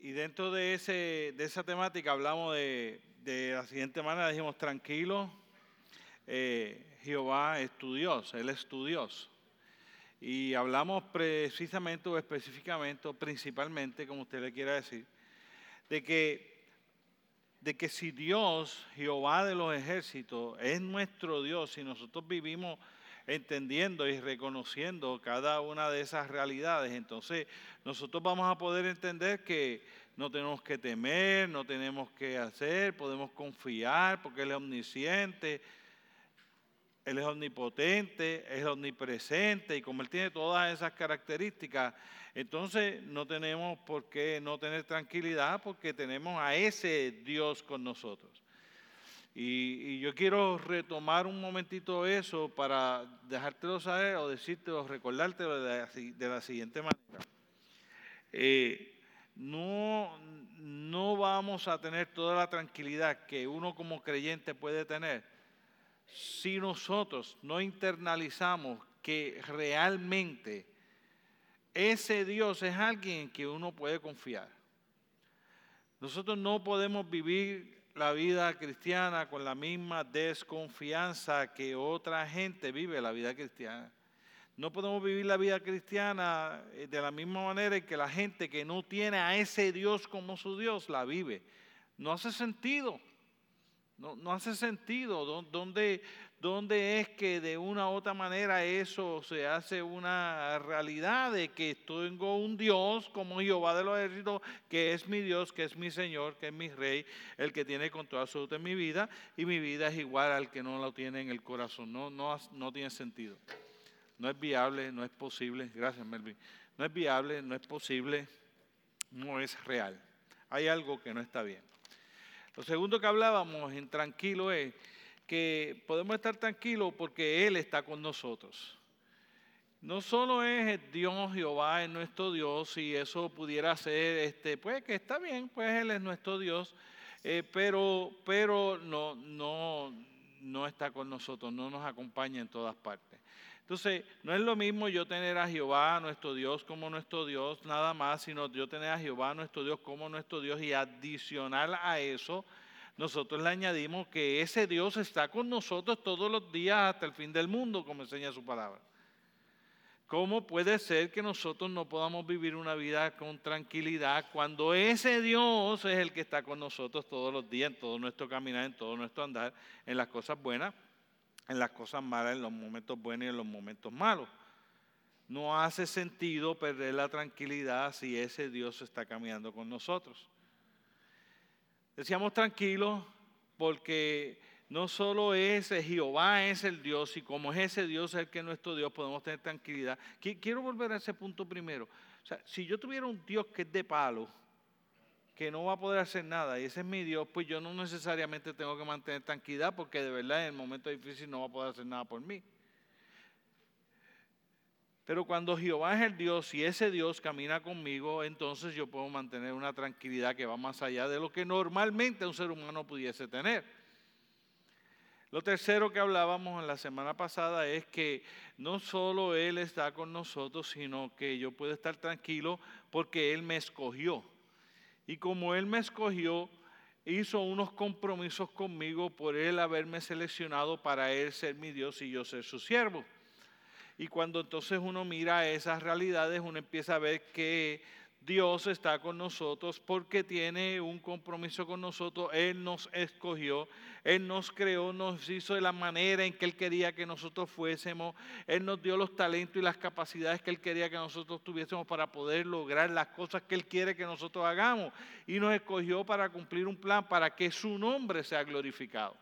y dentro de, ese, de esa temática hablamos de, de la siguiente manera, dijimos, tranquilo, eh, Jehová es tu Dios, Él es tu Dios. Y hablamos precisamente o específicamente o principalmente, como usted le quiera decir, de que, de que si Dios, Jehová de los ejércitos, es nuestro Dios y nosotros vivimos entendiendo y reconociendo cada una de esas realidades, entonces nosotros vamos a poder entender que no tenemos que temer, no tenemos que hacer, podemos confiar porque Él es omnisciente, él es omnipotente, es omnipresente y como Él tiene todas esas características, entonces no tenemos por qué no tener tranquilidad porque tenemos a ese Dios con nosotros. Y, yo quiero retomar un momentito eso para dejártelo saber o decírtelo, recordártelo de la, de la siguiente manera. Eh, no, no vamos a tener toda la tranquilidad que uno como creyente puede tener si nosotros no internalizamos que realmente ese Dios es alguien en que uno puede confiar. Nosotros no podemos vivir la vida cristiana con la misma desconfianza que otra gente vive la vida cristiana. No podemos vivir la vida cristiana eh, de la misma manera en que la gente que no tiene a ese Dios como su Dios la vive. No hace sentido. No, hace sentido. ¿Dónde, ¿Dónde es que de una u otra manera eso se hace una realidad de que tengo un Dios como Jehová de los ejércitos, que es mi Dios, que es mi Señor, que es mi Rey, el que tiene control absoluto en mi vida, y mi vida es igual al que no lo tiene en el corazón? No, no, no tiene sentido. No es viable, no es posible. Gracias, Melvin. No es viable, no es posible, no es real. Hay algo que no está bien. Lo segundo que hablábamos en tranquilo es que podemos estar tranquilos porque Él está con nosotros. No solo es Dios Jehová, es nuestro Dios, y eso pudiera ser, este, pues que está bien, pues Él es nuestro Dios, eh, pero, pero no, no, no está con nosotros, no nos acompaña en todas partes. Entonces, no es lo mismo yo tener a Jehová, nuestro Dios, como nuestro Dios, nada más, sino yo tener a Jehová, nuestro Dios, como nuestro Dios, y adicional a eso, nosotros le añadimos que ese Dios está con nosotros todos los días hasta el fin del mundo, como enseña su palabra. ¿Cómo puede ser que nosotros no podamos vivir una vida con tranquilidad cuando ese Dios es el que está con nosotros todos los días, en todo nuestro caminar, en todo nuestro andar, en las cosas buenas, en las cosas malas, en los momentos buenos y en los momentos malos? No hace sentido perder la tranquilidad si ese Dios está caminando con nosotros. Decíamos tranquilos porque no solo es Jehová es el Dios y como es ese Dios el que es nuestro Dios podemos tener tranquilidad. Quiero volver a ese punto primero. O sea, si yo tuviera un Dios que es de palo, que no va a poder hacer nada y ese es mi Dios, pues yo no necesariamente tengo que mantener tranquilidad porque de verdad en el momento difícil no va a poder hacer nada por mí. Pero cuando Jehová es el Dios y ese Dios camina conmigo, entonces yo puedo mantener una tranquilidad que va más allá de lo que normalmente un ser humano pudiese tener. Lo tercero que hablábamos en la semana pasada es que no solo Él está con nosotros, sino que yo puedo estar tranquilo porque Él me escogió. Y como Él me escogió, hizo unos compromisos conmigo por Él haberme seleccionado para Él ser mi Dios y yo ser su siervo. Y cuando entonces uno mira esas realidades, uno empieza a ver que Dios está con nosotros porque tiene un compromiso con nosotros. Él nos escogió, Él nos creó, nos hizo de la manera en que Él quería que nosotros fuésemos. Él nos dio los talentos y las capacidades que Él quería que nosotros tuviésemos para poder lograr las cosas que Él quiere que nosotros hagamos. Y nos escogió para cumplir un plan para que su nombre sea glorificado.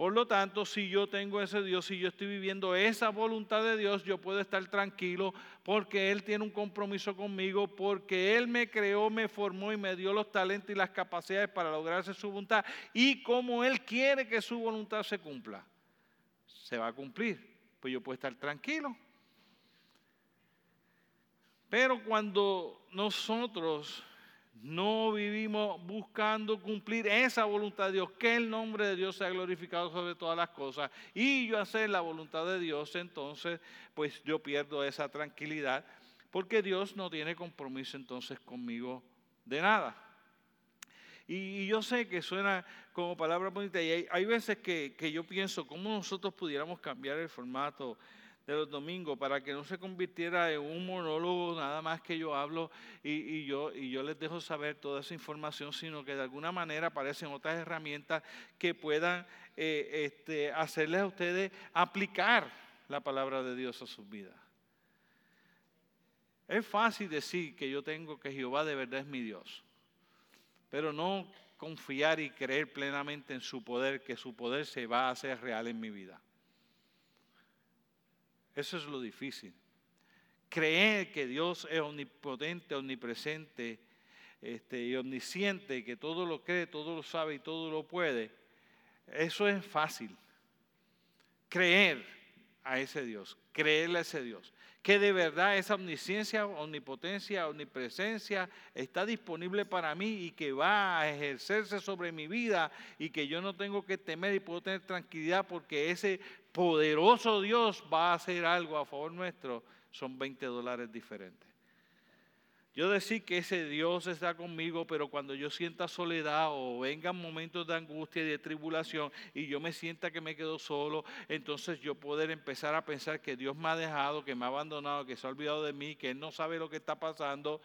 Por lo tanto, si yo tengo ese Dios, si yo estoy viviendo esa voluntad de Dios, yo puedo estar tranquilo porque Él tiene un compromiso conmigo, porque Él me creó, me formó y me dio los talentos y las capacidades para lograrse su voluntad. Y como Él quiere que su voluntad se cumpla, se va a cumplir. Pues yo puedo estar tranquilo. Pero cuando nosotros no vivimos buscando cumplir esa voluntad de Dios, que el nombre de Dios sea glorificado sobre todas las cosas, y yo hacer la voluntad de Dios, entonces pues yo pierdo esa tranquilidad, porque Dios no tiene compromiso entonces conmigo de nada. Y, yo sé que suena como palabra bonita y hay, veces que, que, yo pienso cómo nosotros pudiéramos cambiar el formato de los domingos para que no se convirtiera en un monólogo nada más que yo hablo y, yo, y yo les dejo saber toda esa información, sino que de alguna manera aparecen otras herramientas que puedan eh, este, hacerles a ustedes aplicar la palabra de Dios a sus vidas. Es fácil decir que yo tengo que Jehová de verdad es mi Dios, pero no confiar y creer plenamente en su poder, que su poder se va a hacer real en mi vida. Eso es lo difícil. Creer que Dios es omnipotente, omnipresente este, y omnisciente, que todo lo cree, todo lo sabe y todo lo puede, eso es fácil. Creer a ese Dios, creerle a ese Dios, que de verdad esa omnisciencia, omnipotencia, omnipresencia está disponible para mí y que va a ejercerse sobre mi vida y que yo no tengo que temer y puedo tener tranquilidad porque ese poderoso Dios va a hacer algo a favor nuestro, son 20 dólares diferentes. Yo decir que ese Dios está conmigo, pero cuando yo sienta soledad o vengan momentos de angustia y de tribulación y yo me sienta que me quedo solo, entonces yo poder empezar a pensar que Dios me ha dejado, que me ha abandonado, que se ha olvidado de mí, que Él no sabe lo que está pasando.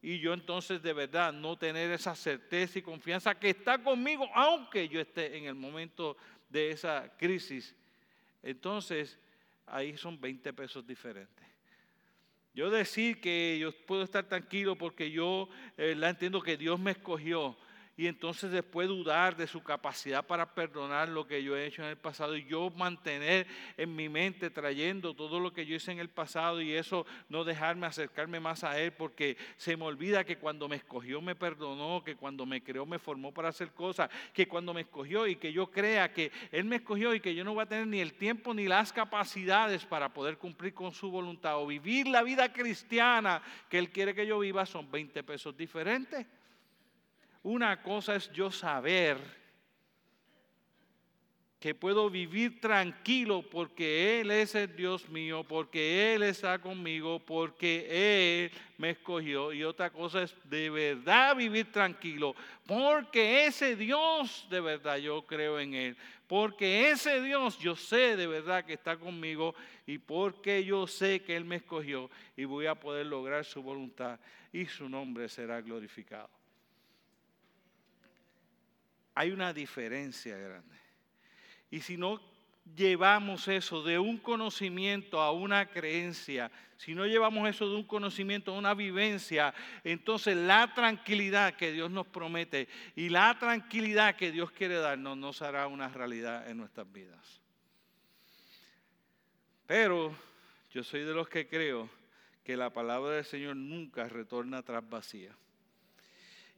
Y yo entonces de verdad no tener esa certeza y confianza que está conmigo, aunque yo esté en el momento de esa crisis. Entonces ahí son 20 pesos diferentes. Yo decir que yo puedo estar tranquilo porque yo eh, la entiendo que Dios me escogió y entonces después dudar de su capacidad para perdonar lo que yo he hecho en el pasado y yo mantener en mi mente trayendo todo lo que yo hice en el pasado y eso no dejarme acercarme más a Él porque se me olvida que cuando me escogió me perdonó, que cuando me creó me formó para hacer cosas, que cuando me escogió y que yo crea que Él me escogió y que yo no voy a tener ni el tiempo ni las capacidades para poder cumplir con su voluntad o vivir la vida cristiana que Él quiere que yo viva son 20 pesos diferentes. Una cosa es yo saber que puedo vivir tranquilo porque Él es el Dios mío, porque Él está conmigo, porque Él me escogió. Y otra cosa es de verdad vivir tranquilo, porque ese Dios de verdad yo creo en Él, porque ese Dios yo sé de verdad que está conmigo y porque yo sé que Él me escogió y voy a poder lograr su voluntad y su nombre será glorificado hay una diferencia grande. Y si no llevamos eso de un conocimiento a una creencia, si no llevamos eso de un conocimiento a una vivencia, entonces la tranquilidad que Dios nos promete y la tranquilidad que Dios quiere darnos no será una realidad en nuestras vidas. Pero yo soy de los que creo que la palabra del Señor nunca retorna atrás vacía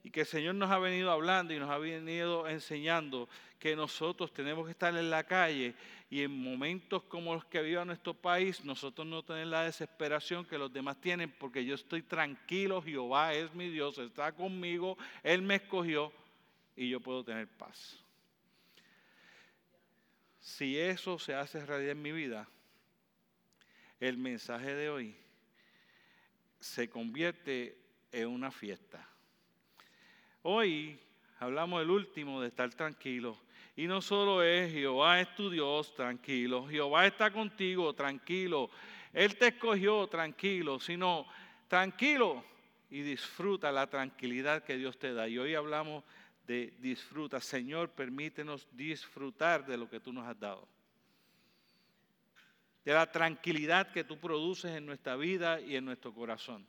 y que el Señor nos ha venido hablando y nos ha venido enseñando que nosotros tenemos que estar en la calle y en momentos como los que vive nuestro país, nosotros no tener la desesperación que los demás tienen, porque yo estoy tranquilo, Jehová es mi Dios, está conmigo, Él me escogió y yo puedo tener paz. Si eso se hace realidad en mi vida, el mensaje de hoy se convierte en una fiesta Hoy hablamos del último de estar tranquilo. Y no solo es Jehová es tu Dios, tranquilo. Jehová está contigo, tranquilo. Él te escogió, tranquilo. Sino tranquilo y disfruta la tranquilidad que Dios te da. Y hoy hablamos de disfruta. Señor, permítenos disfrutar de lo que tú nos has dado. De la tranquilidad que tú produces en nuestra vida y en nuestro corazón.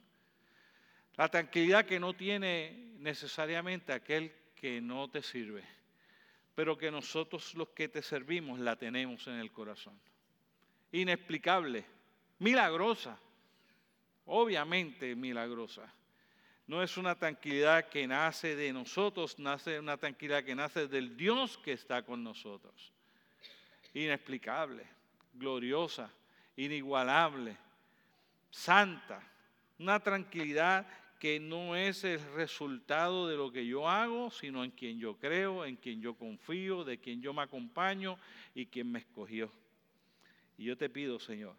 La tranquilidad que no tiene necesariamente aquel que no te sirve, pero que nosotros los que te servimos la tenemos en el corazón. Inexplicable, milagrosa, obviamente milagrosa. No es una tranquilidad que nace de nosotros, nace una tranquilidad que nace del Dios que está con nosotros. Inexplicable, gloriosa, inigualable, santa. Una tranquilidad que no es el resultado de lo que yo hago, sino en quien yo creo, en quien yo confío, de quien yo me acompaño y quien me escogió. Y yo te pido, Señor,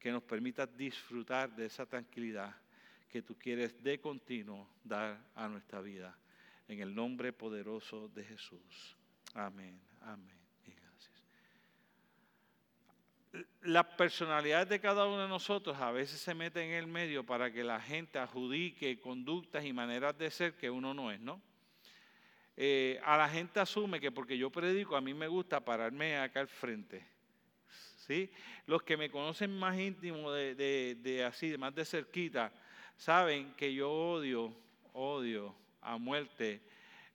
que nos permitas disfrutar de esa tranquilidad, que tú quieres de continuo dar a nuestra vida. En el nombre poderoso de Jesús. Amén, amén y gracias. Las personalidades de cada uno de nosotros a veces se meten en el medio para que la gente adjudique conductas y maneras de ser que uno no es, ¿no? Eh, a la gente asume que porque yo predico, a mí me gusta pararme acá al frente. ¿sí? Los que me conocen más íntimo, de, de, así, más de cerquita, saben que yo odio, odio a muerte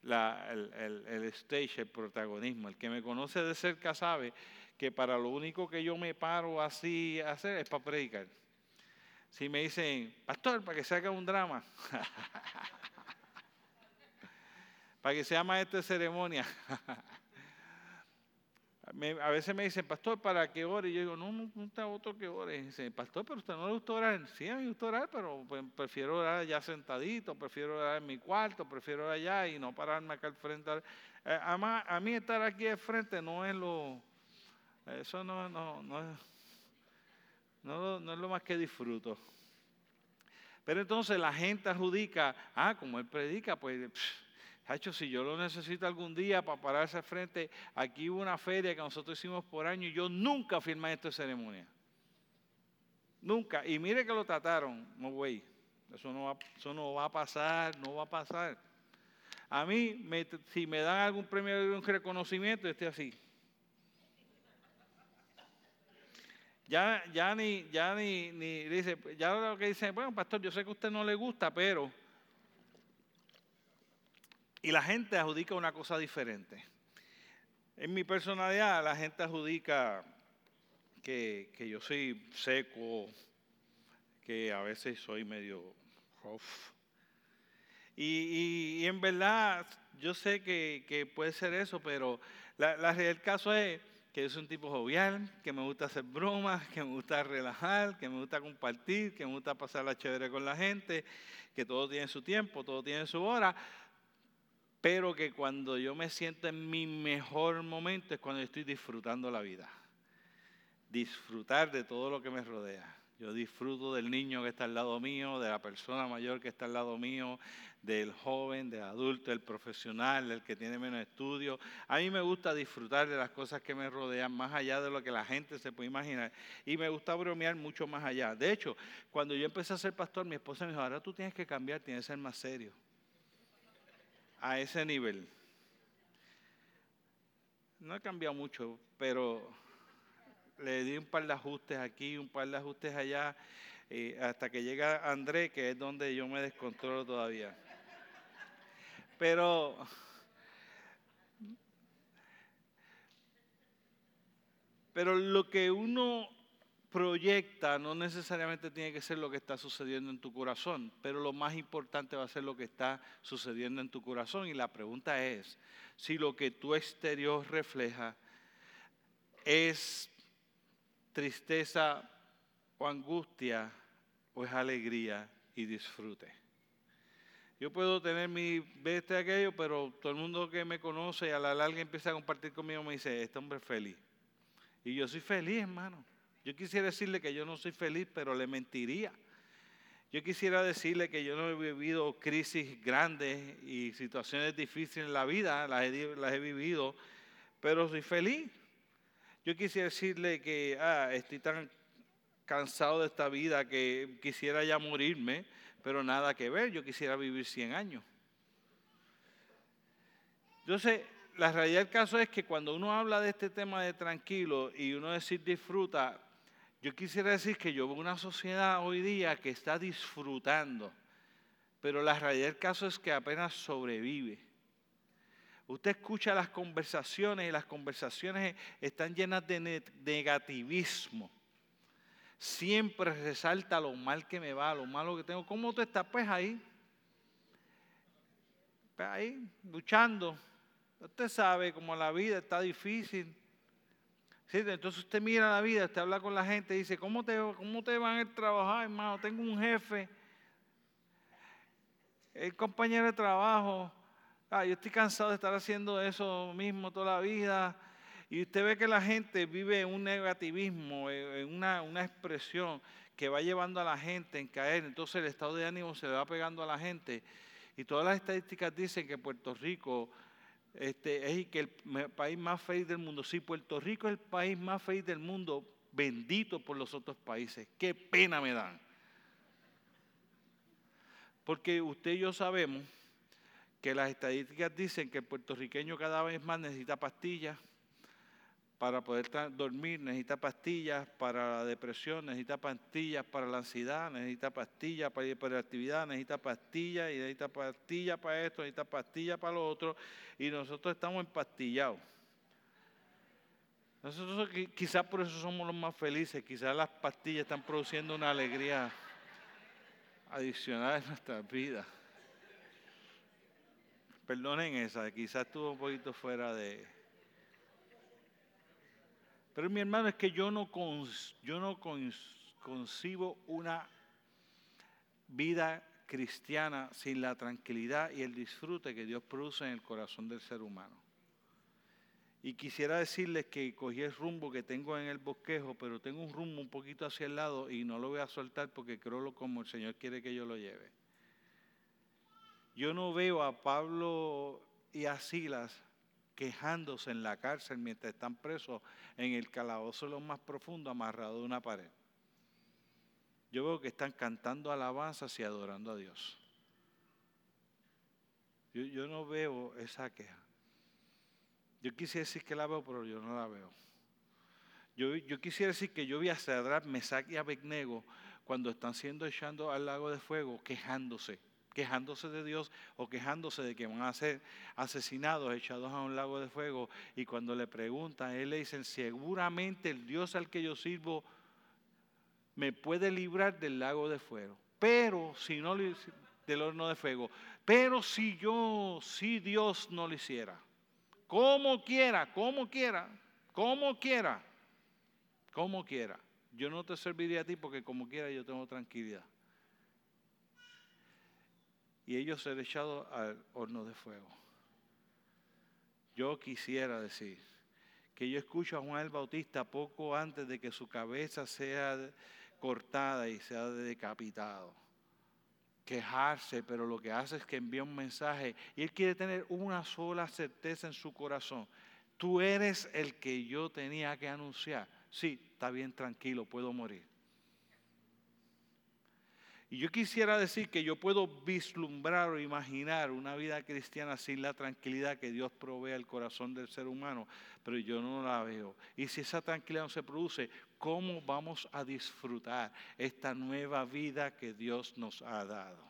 el, el, stage, el protagonismo. El que me conoce de cerca sabe que para lo único que yo me paro así a hacer es para predicar. Si me dicen, pastor, para que se haga un drama, para que sea maestro de ceremonia. a veces me dicen, pastor, ¿para qué ore? Y yo digo, no, no, no está otro que ore. Y dicen, pastor, pero usted no le gusta orar. Sí, a mí me gusta orar, pero prefiero orar allá sentadito, prefiero orar en mi cuarto, prefiero orar allá y no pararme acá al frente. Eh, además, a mí estar aquí al frente no es lo, eso no, no, no, no, no es lo más que disfruto. Pero entonces la gente adjudica, ah, como él predica, pues... Hacho, si yo lo necesito algún día para pararse al frente, aquí hubo una feria que nosotros hicimos por año y yo nunca firmé esta ceremonia. Nunca. Y mire que lo trataron. No, güey. Eso no, va, eso no va a pasar, no va a pasar. A mí, si me dan algún premio, un reconocimiento, esté así. Ya, ya ni, ya ni, ni dice, ya lo que dice, bueno, pastor, yo sé que a usted no le gusta, pero y la gente adjudica una cosa diferente. En mi personalidad, la gente adjudica que, yo soy seco, que a veces soy medio rough. Y, en verdad, yo sé que, puede ser eso, pero la, la, el caso es que yo soy un tipo jovial, que me gusta hacer bromas, que me gusta relajar, que me gusta compartir, que me gusta pasar la chévere con la gente, que todo tiene su tiempo, todo tiene su hora, pero que cuando yo me siento en mi mejor momento es cuando estoy disfrutando la vida. Disfrutar de todo lo que me rodea. Yo disfruto del niño que está al lado mío, de la persona mayor que está al lado mío, del joven, del adulto, del profesional, del que tiene menos estudios. A mí me gusta disfrutar de las cosas que me rodean más allá de lo que la gente se puede imaginar. Y me gusta bromear mucho más allá. De hecho, cuando yo empecé a ser pastor, mi esposa me dijo, ahora tú tienes que cambiar, tienes que ser más serio a ese nivel. No ha cambiado mucho, pero le di un par de ajustes aquí, un par de ajustes allá, hasta que llega André, que es donde yo me descontrolo todavía. Pero pero lo que uno proyecta no necesariamente tiene que ser lo que está sucediendo en tu corazón, pero lo más importante va a ser lo que está sucediendo en tu corazón. Y la pregunta es si lo que tu exterior refleja es tristeza o angustia o es alegría y disfrute. Yo puedo tener mi bestia aquello, pero todo el mundo que me conoce a la larga empieza a compartir conmigo me dice, este hombre es feliz. Y yo soy feliz, hermano. Yo quisiera decirle que yo no soy feliz, pero le mentiría. Yo quisiera decirle que yo no he vivido crisis grandes y situaciones difíciles en la vida, las he, vivido, pero soy feliz. Yo quisiera decirle que ah, estoy tan cansado de esta vida que quisiera ya morirme, pero nada que ver, yo quisiera vivir 100 años. Entonces, la realidad del caso es que cuando uno habla de este tema de tranquilo y uno decir disfruta, yo quisiera decir que yo veo una sociedad hoy día que está disfrutando, pero la realidad del caso es que apenas sobrevive. Usted escucha las conversaciones y las conversaciones están llenas de negativismo. Siempre resalta lo mal que me va, lo malo que tengo. ¿Cómo usted está? Pues ahí. Pues ahí, luchando. Usted sabe cómo la vida está difícil entonces usted mira la vida, usted habla con la gente y dice, ¿cómo te, cómo te van a trabajar, hermano? Tengo un jefe, el compañero de trabajo, ah, yo estoy cansado de estar haciendo eso mismo toda la vida. Y usted ve que la gente vive un negativismo, en una, una expresión que va llevando a la gente en caer, entonces el estado de ánimo se le va pegando a la gente. Y todas las estadísticas dicen que Puerto Rico este, es el país más feliz del mundo. Sí, Puerto Rico es el país más feliz del mundo, bendito por los otros países. Qué pena me dan. Porque usted y yo sabemos que las estadísticas dicen que el puertorriqueño cada vez más necesita pastillas para poder dormir, necesita pastillas para la depresión, necesita pastillas para la ansiedad, necesita pastillas para la hiperactividad, necesita pastillas y necesita pastillas para esto, necesita pastillas para lo otro, y nosotros estamos empastillados. Nosotros quizás por eso somos los más felices, quizás las pastillas están produciendo una alegría adicional en nuestras vidas. Perdonen esa, quizás estuvo un poquito fuera de... Pero mi hermano es que yo no, yo no concibo una vida cristiana sin la tranquilidad y el disfrute que Dios produce en el corazón del ser humano. Y quisiera decirles que cogí el rumbo que tengo en el bosquejo, pero tengo un rumbo un poquito hacia el lado y no lo voy a soltar porque creo como el Señor quiere que yo lo lleve. Yo no veo a Pablo y a Silas quejándose en la cárcel mientras están presos en el calabozo lo más profundo, amarrado a una pared. Yo veo que están cantando alabanzas y adorando a Dios. Yo, no veo esa queja. Yo quisiera decir que la veo, pero yo no la veo. Yo, yo quisiera decir que yo vi a Cedrat, Mesac y Abednego cuando están siendo echados al lago de fuego, quejándose quejándose de Dios o quejándose de que van a ser asesinados, echados a un lago de fuego. Y cuando le preguntan, él le dicen, seguramente el Dios al que yo sirvo me puede librar del lago de fuego. Pero si no del horno de fuego, pero si yo, si Dios no lo hiciera, como quiera, como quiera, como quiera, como quiera, yo no te serviría a ti porque como quiera yo tengo tranquilidad y ellos ser echados al horno de fuego. Yo quisiera decir que yo escucho a Juan el Bautista poco antes de que su cabeza sea cortada y sea decapitado. Quejarse, pero lo que hace es que envía un mensaje y él quiere tener una sola certeza en su corazón. Tú eres el que yo tenía que anunciar. Sí, está bien, tranquilo, puedo morir. Y yo quisiera decir que yo puedo vislumbrar o imaginar una vida cristiana sin la tranquilidad que Dios provee al corazón del ser humano, pero yo no la veo. Y si esa tranquilidad no se produce, ¿cómo vamos a disfrutar esta nueva vida que Dios nos ha dado?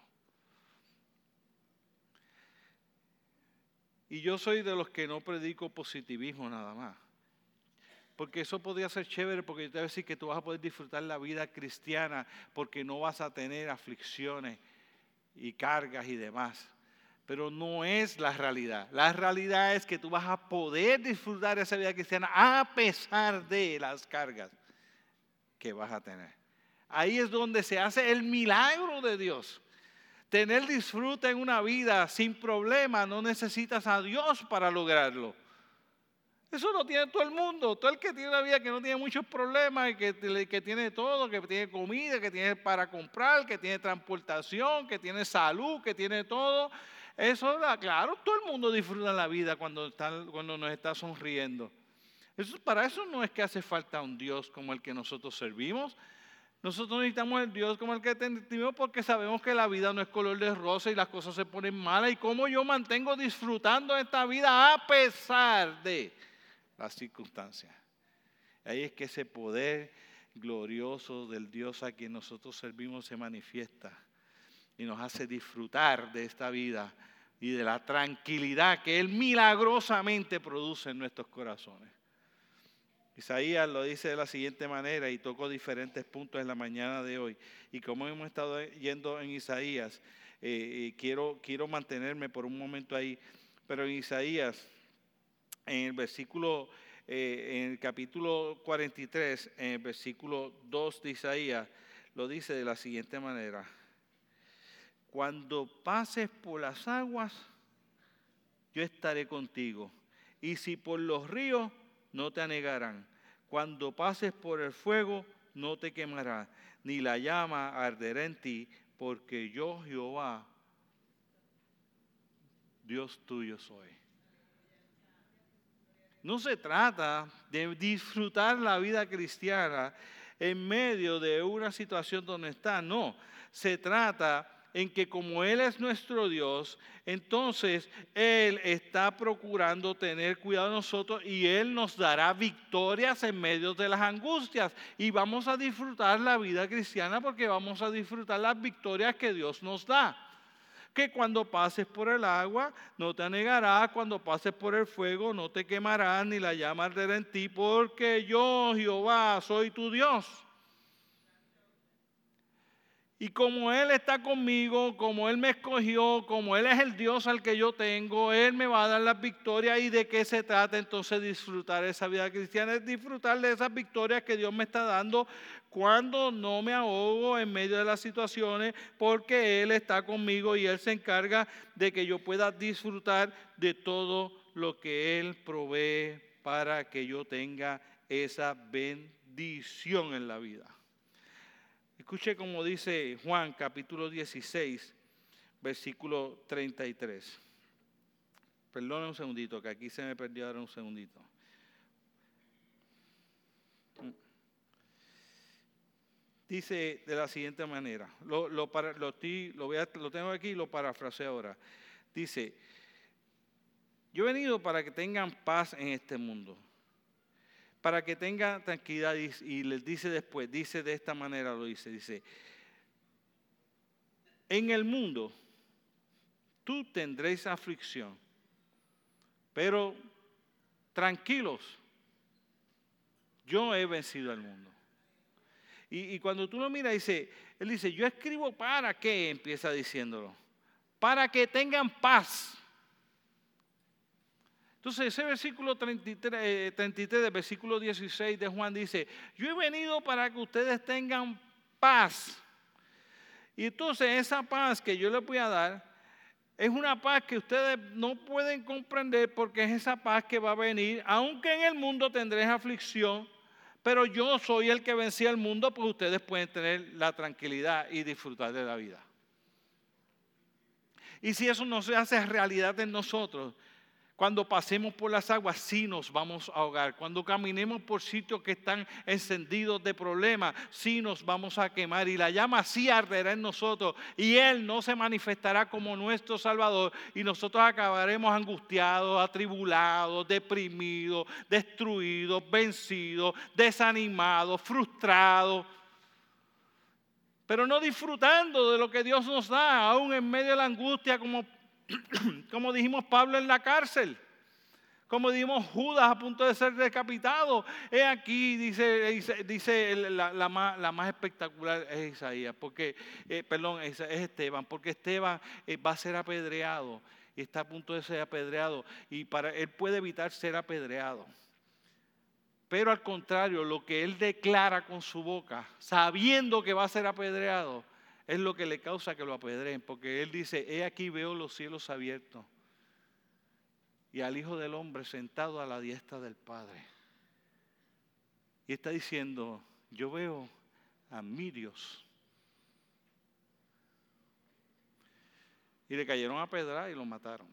Y yo soy de los que no predico positivismo nada más. Porque eso podría ser chévere porque yo te voy a decir que tú vas a poder disfrutar la vida cristiana porque no vas a tener aflicciones y cargas y demás. Pero no es la realidad. La realidad es que tú vas a poder disfrutar esa vida cristiana a pesar de las cargas que vas a tener. Ahí es donde se hace el milagro de Dios. Tener disfrute en una vida sin problema, no necesitas a Dios para lograrlo. Eso lo tiene todo el mundo. Todo el que tiene una vida que no tiene muchos problemas, que, que tiene todo, que tiene comida, que tiene para comprar, que tiene transportación, que tiene salud, que tiene todo. Eso, claro, todo el mundo disfruta la vida cuando, cuando nos está sonriendo. Eso, para eso no es que hace falta un Dios como el que nosotros servimos. Nosotros necesitamos el Dios como el que tenemos porque sabemos que la vida no es color de rosa y las cosas se ponen malas. Y cómo yo mantengo disfrutando esta vida a pesar de las circunstancias. Ahí es que ese poder glorioso del Dios a quien nosotros servimos se manifiesta y nos hace disfrutar de esta vida y de la tranquilidad que Él milagrosamente produce en nuestros corazones. Isaías lo dice de la siguiente manera y toco diferentes puntos en la mañana de hoy. Y como hemos estado yendo en Isaías, eh, eh, quiero, quiero mantenerme por un momento ahí, pero en Isaías en el versículo, eh, en el capítulo 43, en el versículo 2 de Isaías, lo dice de la siguiente manera. Cuando pases por las aguas, yo estaré contigo. Y si por los ríos, no te anegarán. Cuando pases por el fuego, no te quemará, ni la llama arderá en ti, porque yo Jehová, Dios tuyo soy. No se trata de disfrutar la vida cristiana en medio de una situación donde está, no. Se trata en que como Él es nuestro Dios, entonces Él está procurando tener cuidado de nosotros y Él nos dará victorias en medio de las angustias. Y vamos a disfrutar la vida cristiana porque vamos a disfrutar las victorias que Dios nos da. Que cuando pases por el agua no te anegarás, cuando pases por el fuego no te quemarás, ni la llama arderá en ti, porque yo, Jehová, soy tu Dios y como Él está conmigo, como Él me escogió, como Él es el Dios al que yo tengo, Él me va a dar las victorias. ¿Y de qué se trata entonces disfrutar esa vida cristiana? Es disfrutar de esas victorias que Dios me está dando cuando no me ahogo en medio de las situaciones, porque Él está conmigo y Él se encarga de que yo pueda disfrutar de todo lo que Él provee para que yo tenga esa bendición en la vida. Escuche como dice Juan capítulo 16, versículo 33. Perdone un segundito, que aquí se me perdió ahora un segundito. Dice de la siguiente manera, lo, lo, para, lo, voy a, lo tengo aquí y lo parafraseo ahora. Dice, yo he venido para que tengan paz en este mundo para que tenga tranquilidad y, les dice después, dice de esta manera, lo dice, dice, en el mundo tú tendréis aflicción, pero tranquilos, yo he vencido al mundo. Y, y, cuando tú lo miras, dice, él dice, yo escribo para qué, empieza diciéndolo, para que tengan paz entonces ese versículo 33, 33 del versículo 16 de Juan dice, yo he venido para que ustedes tengan paz. Y entonces esa paz que yo les voy a dar es una paz que ustedes no pueden comprender porque es esa paz que va a venir, aunque en el mundo tendréis aflicción, pero yo soy el que vencía el mundo, pues ustedes pueden tener la tranquilidad y disfrutar de la vida. Y si eso no se hace realidad en nosotros, cuando pasemos por las aguas, sí nos vamos a ahogar. Cuando caminemos por sitios que están encendidos de problemas, sí nos vamos a quemar. Y la llama sí arderá en nosotros. Y Él no se manifestará como nuestro Salvador. Y nosotros acabaremos angustiados, atribulados, deprimidos, destruidos, vencidos, desanimados, frustrados pero no disfrutando de lo que Dios nos da, aún en medio de la angustia, como como dijimos Pablo en la cárcel, como dijimos Judas a punto de ser decapitado. He aquí, dice, dice, la, más, espectacular es Isaías, porque, eh, perdón, es, Esteban, porque Esteban eh, va a ser apedreado y está a punto de ser apedreado y para él puede evitar ser apedreado. Pero al contrario, lo que él declara con su boca, sabiendo que va a ser apedreado, es lo que le causa que lo apedreen, porque él dice, he aquí veo los cielos abiertos y al Hijo del Hombre sentado a la diestra del Padre. Y está diciendo, yo veo a mi Dios. Y le cayeron a pedra y lo mataron.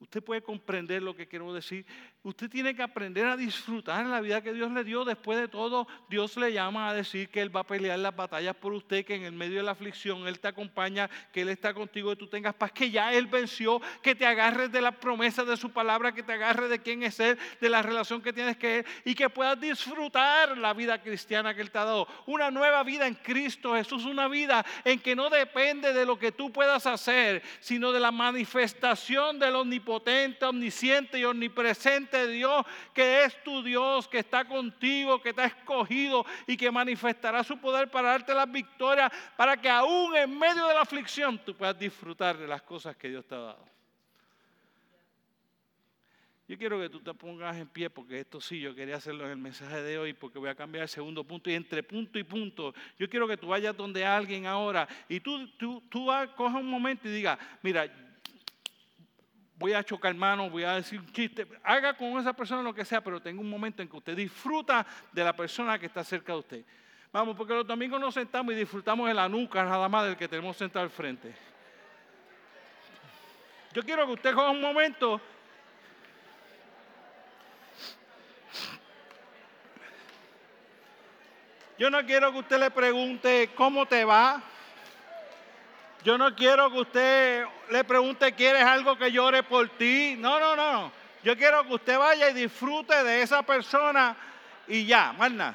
Usted puede comprender lo que quiero decir. Usted tiene que aprender a disfrutar la vida que Dios le dio. Después de todo, Dios le llama a decir que Él va a pelear las batallas por usted, que en el medio de la aflicción Él te acompaña, que Él está contigo, que tú tengas paz, que ya Él venció, que te agarres de las promesas de su palabra, que te agarres de quién es Él, de la relación que tienes que Él y que puedas disfrutar la vida cristiana que Él te ha dado. Una nueva vida en Cristo Jesús, una vida en que no depende de lo que tú puedas hacer, sino de la manifestación del omnipotente, omnisciente y omnipresente Dios, que es tu Dios, que está contigo, que te ha escogido y que manifestará su poder para darte las victorias, para que aún en medio de la aflicción tú puedas disfrutar de las cosas que Dios te ha dado. Yo quiero que tú te pongas en pie porque esto sí, yo quería hacerlo en el mensaje de hoy porque voy a cambiar el segundo punto y entre punto y punto, yo quiero que tú vayas donde alguien ahora y tú, tú, tú un momento y digas, mira, voy a chocar manos, voy a decir un chiste. Haga con esa persona lo que sea, pero tenga un momento en que usted disfruta de la persona que está cerca de usted. Vamos, porque los domingos nos sentamos y disfrutamos de la nuca nada más del que tenemos sentado al frente. Yo quiero que usted coja un momento Yo no quiero que usted le pregunte cómo te va. Yo no quiero que usted le pregunte, ¿quieres algo que llore por ti? No, no, no. Yo quiero que usted vaya y disfrute de esa persona y ya, más.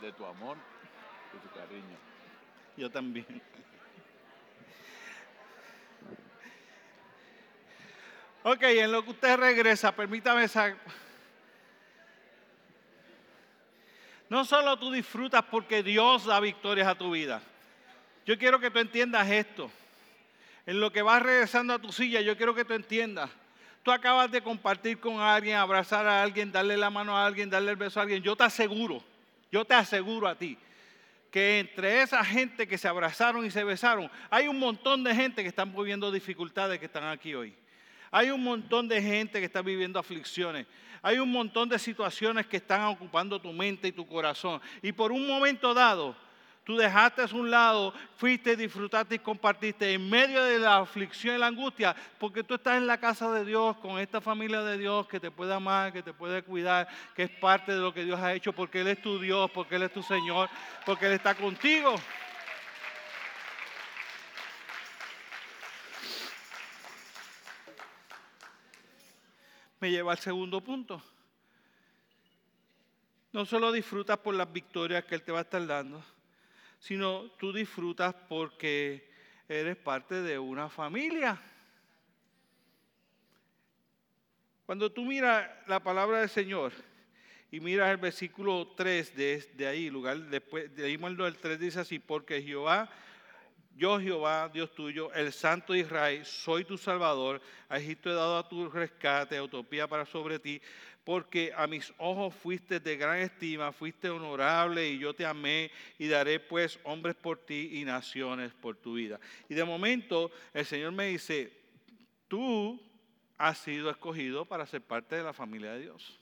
De tu amor, de tu cariño. Yo también. Ok, en lo que usted regresa, permítame saber. No solo tú disfrutas porque Dios da victorias a tu vida. Yo quiero que tú entiendas esto. En lo que vas regresando a tu silla, yo quiero que tú entiendas. Tú acabas de compartir con alguien, abrazar a alguien, darle la mano a alguien, darle el beso a alguien. Yo te aseguro yo te aseguro a ti que entre esa gente que se abrazaron y se besaron, hay un montón de gente que están viviendo dificultades que están aquí hoy. Hay un montón de gente que está viviendo aflicciones. Hay un montón de situaciones que están ocupando tu mente y tu corazón. Y por un momento dado, Tú dejaste a un lado, fuiste, disfrutaste y compartiste en medio de la aflicción y la angustia, porque tú estás en la casa de Dios, con esta familia de Dios que te puede amar, que te puede cuidar, que es parte de lo que Dios ha hecho, porque Él es tu Dios, porque Él es tu Señor, porque Él está contigo. Me lleva al segundo punto. No solo disfrutas por las victorias que Él te va a estar dando, sino tú disfrutas porque eres parte de una familia. Cuando tú miras la palabra del Señor y miras el versículo 3 de, ahí, lugar después, de ahí el 3 dice así, porque Jehová, yo Jehová, Dios tuyo, el Santo de Israel, soy tu Salvador, a Egipto he dado a tu rescate, utopía para sobre ti, porque a mis ojos fuiste de gran estima, fuiste honorable y yo te amé y daré pues hombres por ti y naciones por tu vida. Y de momento el Señor me dice, tú has sido escogido para ser parte de la familia de Dios.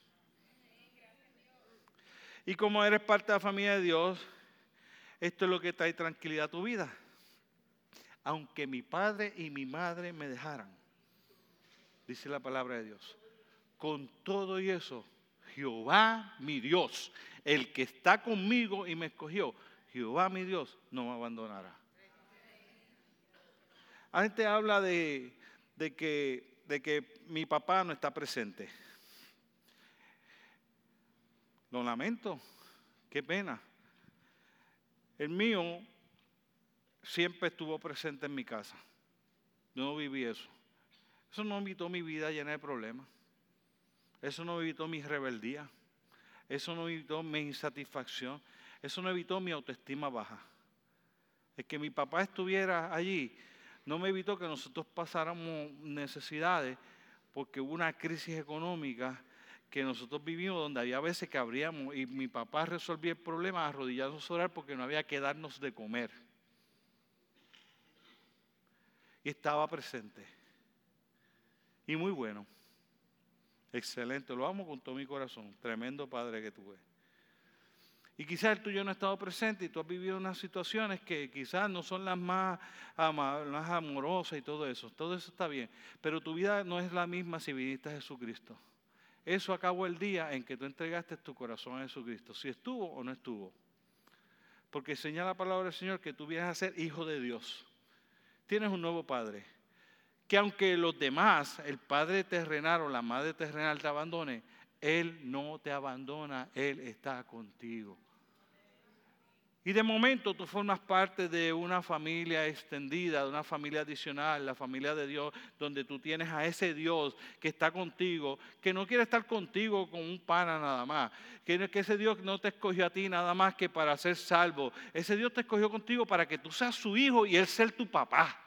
Y como eres parte de la familia de Dios, esto es lo que trae tranquilidad a tu vida. Aunque mi padre y mi madre me dejaran, dice la palabra de Dios con todo y eso, Jehová mi Dios, el que está conmigo y me escogió, Jehová mi Dios no me abandonará. La gente habla de, que, de que mi papá no está presente. Lo lamento, qué pena. El mío siempre estuvo presente en mi casa. Yo no viví eso. Eso no evitó mi vida llena de problemas. Eso no evitó mi rebeldía. Eso no evitó mi insatisfacción. Eso no evitó mi autoestima baja. Es que mi papá estuviera allí no me evitó que nosotros pasáramos necesidades porque hubo una crisis económica que nosotros vivimos donde había veces que abríamos y mi papá resolvía el problema arrodillados a orar porque no había que darnos de comer. Y estaba presente. Y muy bueno. Excelente, lo amo con todo mi corazón. Tremendo padre que tuve. Y quizás el tuyo no ha estado presente y tú has vivido unas situaciones que quizás no son las más, más amorosas y todo eso. Todo eso está bien. Pero tu vida no es la misma si viniste a Jesucristo. Eso acabó el día en que tú entregaste tu corazón a Jesucristo. Si estuvo o no estuvo. Porque señala la palabra del Señor que tú vienes a ser hijo de Dios. Tienes un nuevo Padre que aunque los demás, el padre terrenal o la madre terrenal te abandone, Él no te abandona, Él está contigo. Y de momento tú formas parte de una familia extendida, de una familia adicional, la familia de Dios, donde tú tienes a ese Dios que está contigo, que no quiere estar contigo con un pana nada más, que, ese Dios no te escogió a ti nada más que para ser salvo. Ese Dios te escogió contigo para que tú seas su hijo y él ser tu papá.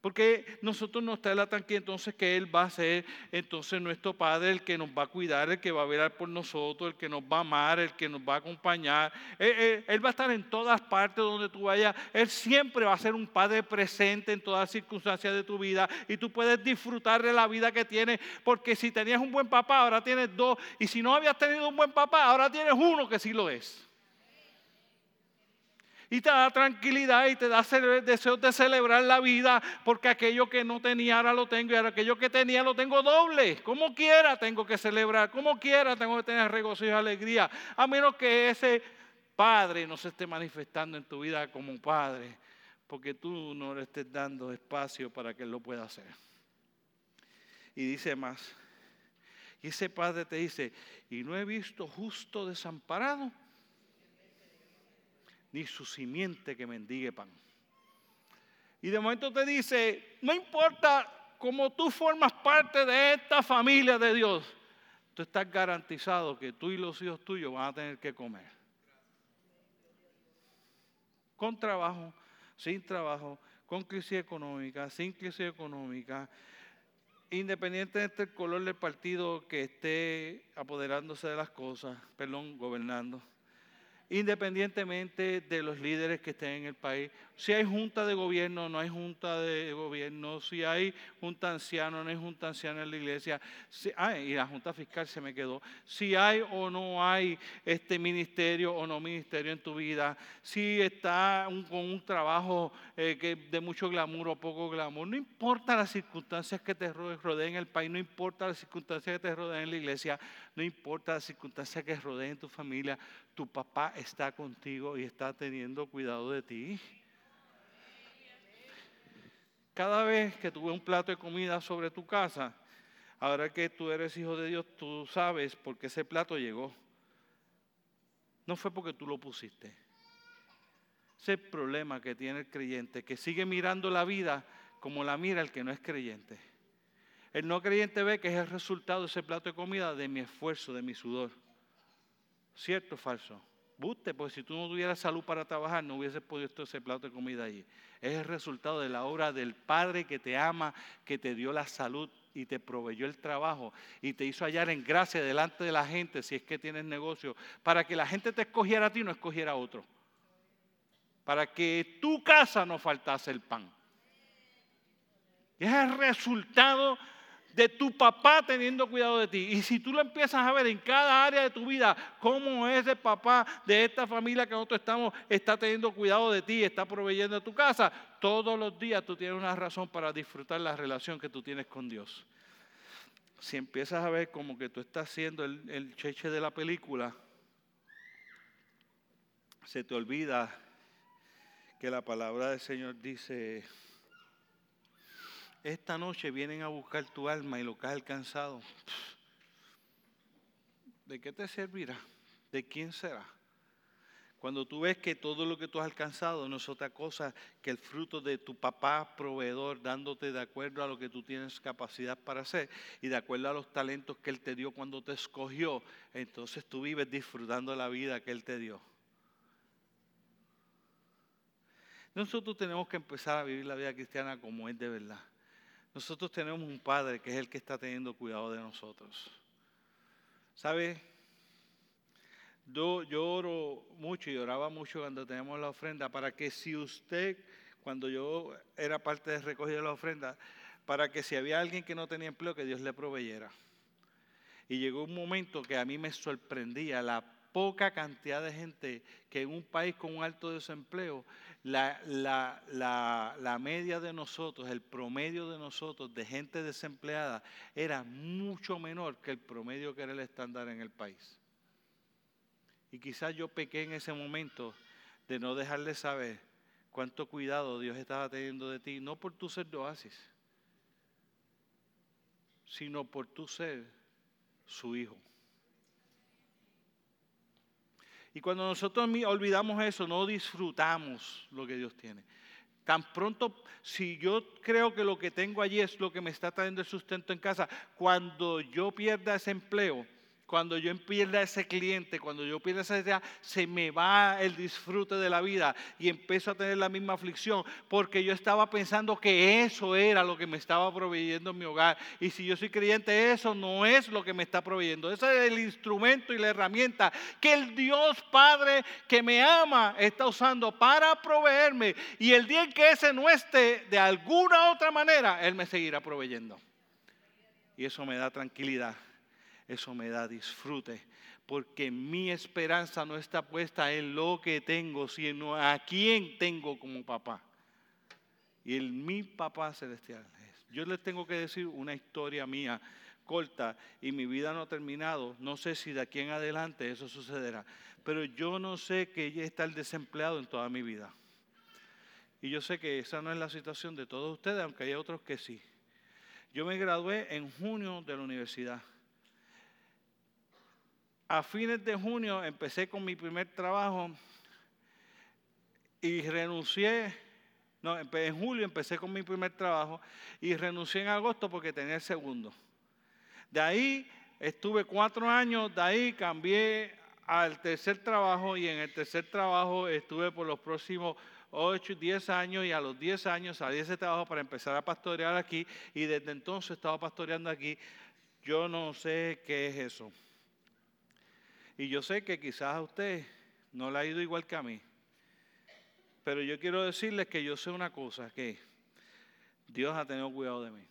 Porque nosotros nos la tranquilidad entonces que Él va a ser entonces nuestro Padre, el que nos va a cuidar, el que va a velar por nosotros, el que nos va a amar, el que nos va a acompañar. Él, él, va a estar en todas partes donde tú vayas. Él siempre va a ser un Padre presente en todas circunstancias de tu vida y tú puedes disfrutar de la vida que tienes. Porque si tenías un buen papá, ahora tienes dos. Y si no habías tenido un buen papá, ahora tienes uno que sí lo es y te da tranquilidad y te da deseos de celebrar la vida porque aquello que no tenía ahora lo tengo y ahora aquello que tenía lo tengo doble. Como quiera tengo que celebrar, como quiera tengo que tener regocijo y alegría, a menos que ese Padre no se esté manifestando en tu vida como Padre, porque tú no le estés dando espacio para que Él lo pueda hacer. Y dice más, y ese Padre te dice, y no he visto justo desamparado ni su simiente que mendigue pan. Y de momento te dice, no importa cómo tú formas parte de esta familia de Dios, tú estás garantizado que tú y los hijos tuyos van a tener que comer. Con trabajo, sin trabajo, con crisis económica, sin crisis económica, independientemente del color del partido que esté apoderándose de las cosas, perdón, gobernando independientemente de los líderes que estén en el país. Si hay junta de gobierno, no hay junta de gobierno. Si hay junta anciana, no hay junta anciana en la iglesia. Si, y la junta fiscal se me quedó. Si hay o no hay este ministerio o no ministerio en tu vida. Si está con un trabajo eh, que de mucho glamour o poco glamour. No importa las circunstancias que te rodeen en el país, no importa las circunstancias que te rodeen en la iglesia, no importa las circunstancias que rodeen tu familia tu papá está contigo y está teniendo cuidado de ti. Cada vez que tuve un plato de comida sobre tu casa, ahora que tú eres hijo de Dios, tú sabes por qué ese plato llegó. No fue porque tú lo pusiste. Ese problema que tiene el creyente, que sigue mirando la vida como la mira el que no es creyente. El no creyente ve que es el resultado de ese plato de comida de mi esfuerzo, de mi sudor. ¿Cierto o falso? Buste, porque si tú no tuvieras salud para trabajar, no hubieses podido ese plato de comida allí. Es el resultado de la obra del Padre que te ama, que te dio la salud y te proveyó el trabajo y te hizo hallar en gracia delante de la gente, si es que tienes negocio, para que la gente te escogiera a ti y no escogiera a otro. Para que tu casa no faltase el pan. Es el resultado de tu papá teniendo cuidado de ti. Y si tú lo empiezas a ver en cada área de tu vida, cómo ese papá de esta familia que nosotros estamos está teniendo cuidado de ti, está proveyendo a tu casa, todos los días tú tienes una razón para disfrutar la relación que tú tienes con Dios. Si empiezas a ver como que tú estás haciendo el, el cheche de la película, se te olvida que la palabra del Señor dice, esta noche vienen a buscar tu alma y lo que has alcanzado, ¿de qué te servirá? ¿De quién será? Cuando tú ves que todo lo que tú has alcanzado no es otra cosa que el fruto de tu papá proveedor dándote de acuerdo a lo que tú tienes capacidad para hacer y de acuerdo a los talentos que Él te dio cuando te escogió, entonces tú vives disfrutando la vida que Él te dio. Nosotros tenemos que empezar a vivir la vida cristiana como es de verdad. Nosotros tenemos un Padre que es el que está teniendo cuidado de nosotros. ¿Sabe? Yo, oro mucho y oraba mucho cuando teníamos la ofrenda para que si usted, cuando yo era parte de recoger la ofrenda, para que si había alguien que no tenía empleo, que Dios le proveyera. Y llegó un momento que a mí me sorprendía la poca cantidad de gente que en un país con un alto desempleo, la, la, media de nosotros, el promedio de nosotros de gente desempleada era mucho menor que el promedio que era el estándar en el país. Y quizás yo pequé en ese momento de no dejarle saber cuánto cuidado Dios estaba teniendo de ti, no por tu ser de oasis, sino por tu ser su hijo. Y cuando nosotros olvidamos eso, no disfrutamos lo que Dios tiene. Tan pronto, si yo creo que lo que tengo allí es lo que me está trayendo el sustento en casa, cuando yo pierda ese empleo, cuando yo pierda ese cliente, cuando yo pierda esa idea, se me va el disfrute de la vida y empiezo a tener la misma aflicción porque yo estaba pensando que eso era lo que me estaba proveyendo en mi hogar. Y si yo soy creyente, eso no es lo que me está proveyendo. Ese es el instrumento y la herramienta que el Dios Padre que me ama está usando para proveerme. Y el día en que ese no esté, de alguna otra manera, Él me seguirá proveyendo. Y eso me da tranquilidad eso me da disfrute, porque mi esperanza no está puesta en lo que tengo, sino a quién tengo como papá. Y en mi papá celestial. Yo les tengo que decir una historia mía corta y mi vida no ha terminado. No sé si de aquí en adelante eso sucederá, pero yo no sé que ella está el desempleado en toda mi vida. Y yo sé que esa no es la situación de todos ustedes, aunque hay otros que sí. Yo me gradué en junio de la universidad a fines de junio empecé con mi primer trabajo y renuncié, no, en julio empecé con mi primer trabajo y renuncié en agosto porque tenía el segundo. De ahí estuve cuatro años, de ahí cambié al tercer trabajo y en el tercer trabajo estuve por los próximos 8, 10 años y a los 10 años salí de ese trabajo para empezar a pastorear aquí y desde entonces he estado pastoreando aquí. Yo no sé qué es eso. Y yo sé que quizás a usted no le ha ido igual que a mí. Pero yo quiero decirles que yo sé una cosa, que Dios ha tenido cuidado de mí.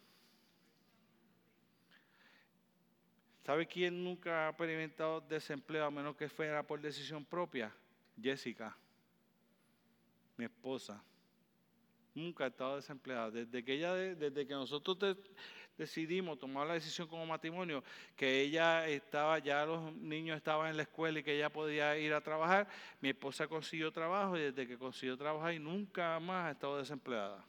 ¿Sabe quién nunca ha experimentado desempleo a menos que fuera por decisión propia? Jessica, mi esposa. Nunca ha estado desempleada. Desde que ella, desde que nosotros decidimos tomar la decisión como matrimonio, que ella estaba, ya los niños estaban en la escuela y que ella podía ir a trabajar, mi esposa consiguió trabajo y desde que consiguió trabajo y nunca más ha estado desempleada.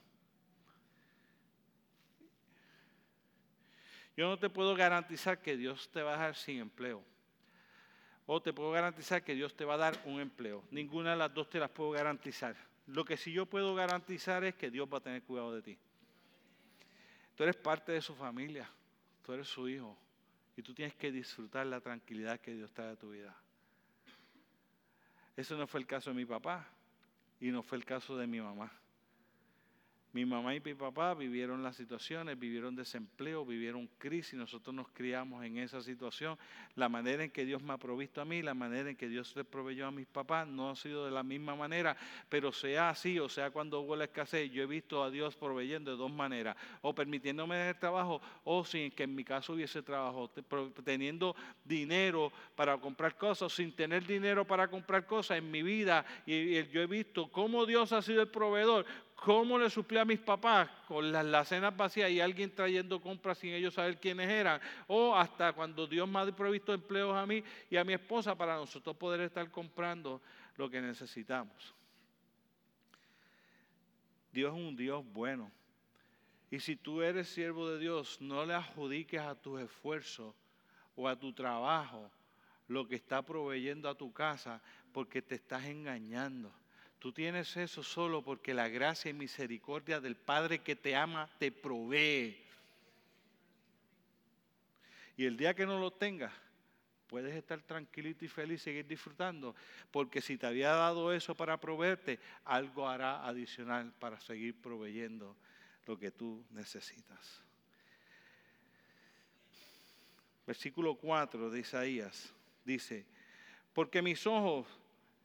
Yo no te puedo garantizar que Dios te va a dejar sin empleo. O te puedo garantizar que Dios te va a dar un empleo. Ninguna de las dos te las puedo garantizar. Lo que sí yo puedo garantizar es que Dios va a tener cuidado de ti. Tú eres parte de su familia, tú eres su hijo y tú tienes que disfrutar la tranquilidad que Dios trae a tu vida. Eso no fue el caso de mi papá y no fue el caso de mi mamá. Mi mamá y mi papá vivieron las situaciones, vivieron desempleo, vivieron crisis, nosotros nos criamos en esa situación. La manera en que Dios me ha provisto a mí, la manera en que Dios le proveyó a mis papás, no ha sido de la misma manera, pero sea así, o sea cuando hubo la escasez, yo he visto a Dios proveyendo de dos maneras, o permitiéndome el trabajo, o sin que en mi caso hubiese trabajo, teniendo dinero para comprar cosas, sin tener dinero para comprar cosas en mi vida, y yo he visto cómo Dios ha sido el proveedor, ¿Cómo le suplí a mis papás con las, cenas vacías y alguien trayendo compras sin ellos saber quiénes eran? O hasta cuando Dios me ha provisto empleos a mí y a mi esposa para nosotros poder estar comprando lo que necesitamos. Dios es un Dios bueno. Y si tú eres siervo de Dios, no le adjudiques a tus esfuerzos o a tu trabajo lo que está proveyendo a tu casa porque te estás engañando. Tú tienes eso solo porque la gracia y misericordia del Padre que te ama te provee. Y el día que no lo tengas, puedes estar tranquilito y feliz, seguir disfrutando, porque si te había dado eso para proveerte, algo hará adicional para seguir proveyendo lo que tú necesitas. Versículo 4 de Isaías dice, porque mis ojos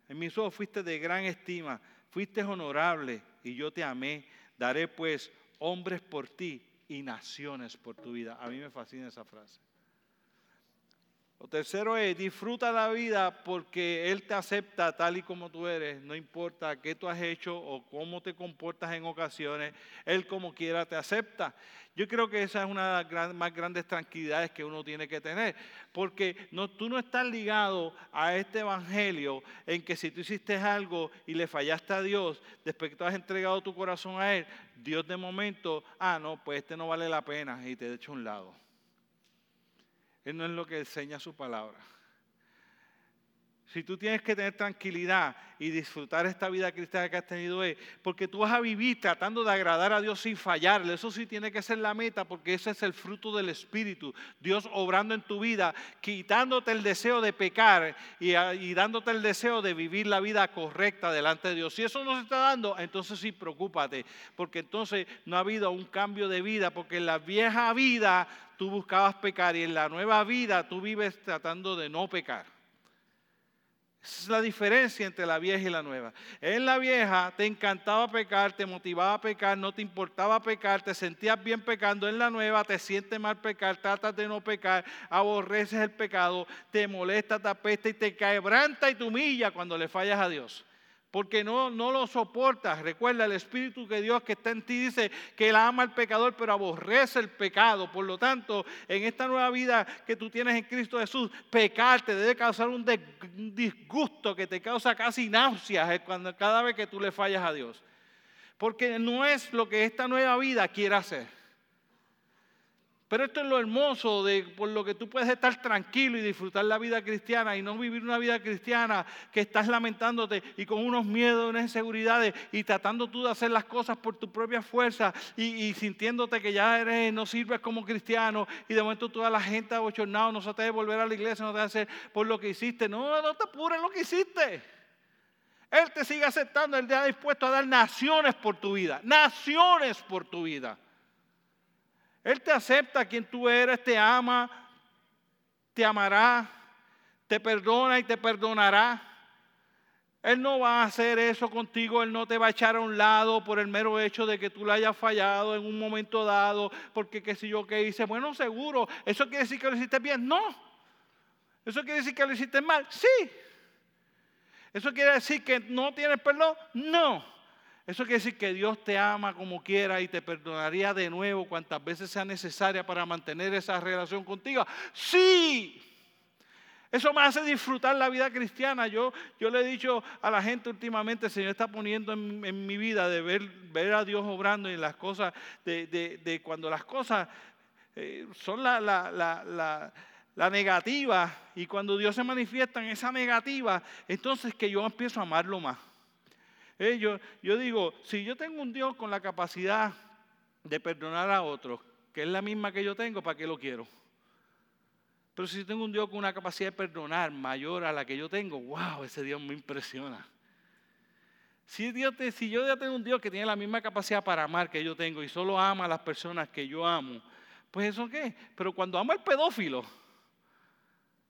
en mis ojos fuiste de gran estima, fuiste honorable y yo te amé. Daré pues hombres por ti y naciones por tu vida. A mí me fascina esa frase. Lo tercero es, disfruta la vida porque Él te acepta tal y como tú eres, no importa qué tú has hecho o cómo te comportas en ocasiones, Él como quiera te acepta. Yo creo que esa es una de las más grandes tranquilidades que uno tiene que tener, porque no, tú no estás ligado a este evangelio en que si tú hiciste algo y le fallaste a Dios, después que tú has entregado tu corazón a Él, Dios de momento, ah, no, pues este no vale la pena y te echa a un lado. Él no es lo que enseña su palabra. si tú tienes que tener tranquilidad y disfrutar esta vida cristiana que has tenido hoy, porque tú vas a vivir tratando de agradar a Dios sin fallarle. Eso sí tiene que ser la meta, porque ese es el fruto del Espíritu. Dios obrando en tu vida, quitándote el deseo de pecar y, y dándote el deseo de vivir la vida correcta delante de Dios. Si eso no se está dando, entonces sí, preocúpate, porque entonces no ha habido un cambio de vida, porque la vieja vida tú buscabas pecar y en la nueva vida tú vives tratando de no pecar. Esa es la diferencia entre la vieja y la nueva. En la vieja te encantaba pecar, te motivaba a pecar, no te importaba pecar, te sentías bien pecando. En la nueva te sientes mal pecar, tratas de no pecar, aborreces el pecado, te molesta, te apesta y te quebranta y te humilla cuando le fallas a Dios porque no, no lo soportas. Recuerda, el Espíritu que Dios que está en ti dice que Él ama al pecador, pero aborrece el pecado. Por lo tanto, en esta nueva vida que tú tienes en Cristo Jesús, pecar te debe causar un disgusto que te causa casi náuseas cuando, cada vez que tú le fallas a Dios. Porque no es lo que esta nueva vida quiere hacer. Pero esto es lo hermoso de por lo que tú puedes estar tranquilo y disfrutar la vida cristiana y no vivir una vida cristiana que estás lamentándote y con unos miedos, unas inseguridades y tratando tú de hacer las cosas por tu propia fuerza y, sintiéndote que ya eres, no sirves como cristiano y de momento toda la gente abochornado no se te debe volver a la iglesia, no te debe hacer por lo que hiciste. No, no te apures lo que hiciste. Él te sigue aceptando, Él te ha dispuesto a dar naciones por tu vida, naciones por tu vida. Él te acepta quien tú eres, te ama, te amará, te perdona y te perdonará. Él no va a hacer eso contigo, Él no te va a echar a un lado por el mero hecho de que tú le hayas fallado en un momento dado, porque qué sé yo qué hice. Bueno, seguro, ¿eso quiere decir que lo hiciste bien? No. ¿Eso quiere decir que lo hiciste mal? Sí. ¿Eso quiere decir que no tienes perdón? No. Eso quiere decir que Dios te ama como quiera y te perdonaría de nuevo cuantas veces sea necesaria para mantener esa relación contigo. Sí. Eso me hace disfrutar la vida cristiana. Yo, yo le he dicho a la gente últimamente, el Señor está poniendo en, mi vida de ver, a Dios obrando en las cosas, de, cuando las cosas eh, son la, la, la negativa y cuando Dios se manifiesta en esa negativa, entonces que yo empiezo a amarlo más. Eh, yo, digo, si yo tengo un Dios con la capacidad de perdonar a otros, que es la misma que yo tengo, ¿para qué lo quiero? Pero si tengo un Dios con una capacidad de perdonar mayor a la que yo tengo, wow, ese Dios me impresiona. Si, si yo ya tengo un Dios que tiene la misma capacidad para amar que yo tengo y solo ama a las personas que yo amo, pues eso qué? Pero cuando ama al pedófilo,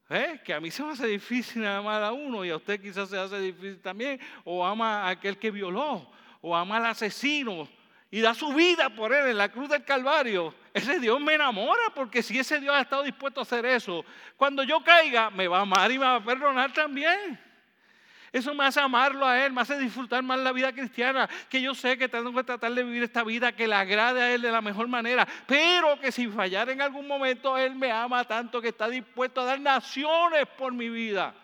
¿Eh? Que a mí se me hace difícil amar a uno y a usted quizás se hace difícil también. O ama a aquel que violó, o ama al asesino y da su vida por él en la cruz del Calvario. Ese Dios me enamora porque si ese Dios ha estado dispuesto a hacer eso, cuando yo caiga me va a amar y me va a perdonar también. Eso me hace amarlo a Él, me hace disfrutar más la vida cristiana, que yo sé que tengo que tratar de vivir esta vida que le agrade a Él de la mejor manera, pero que si fallar en algún momento, Él me ama tanto que está dispuesto a dar naciones por mi vida.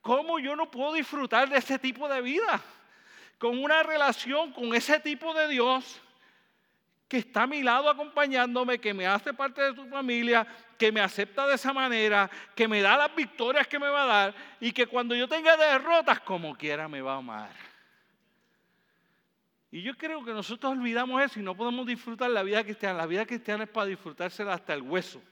¿Cómo yo no puedo disfrutar de ese tipo de vida? Con una relación con ese tipo de Dios que está a mi lado acompañándome, que me hace parte de su familia, que me acepta de esa manera, que me da las victorias que me va a dar y que cuando yo tenga derrotas, como quiera, me va a amar. Y yo creo que nosotros olvidamos eso y no podemos disfrutar la vida cristiana. La vida cristiana es para disfrutársela hasta el hueso.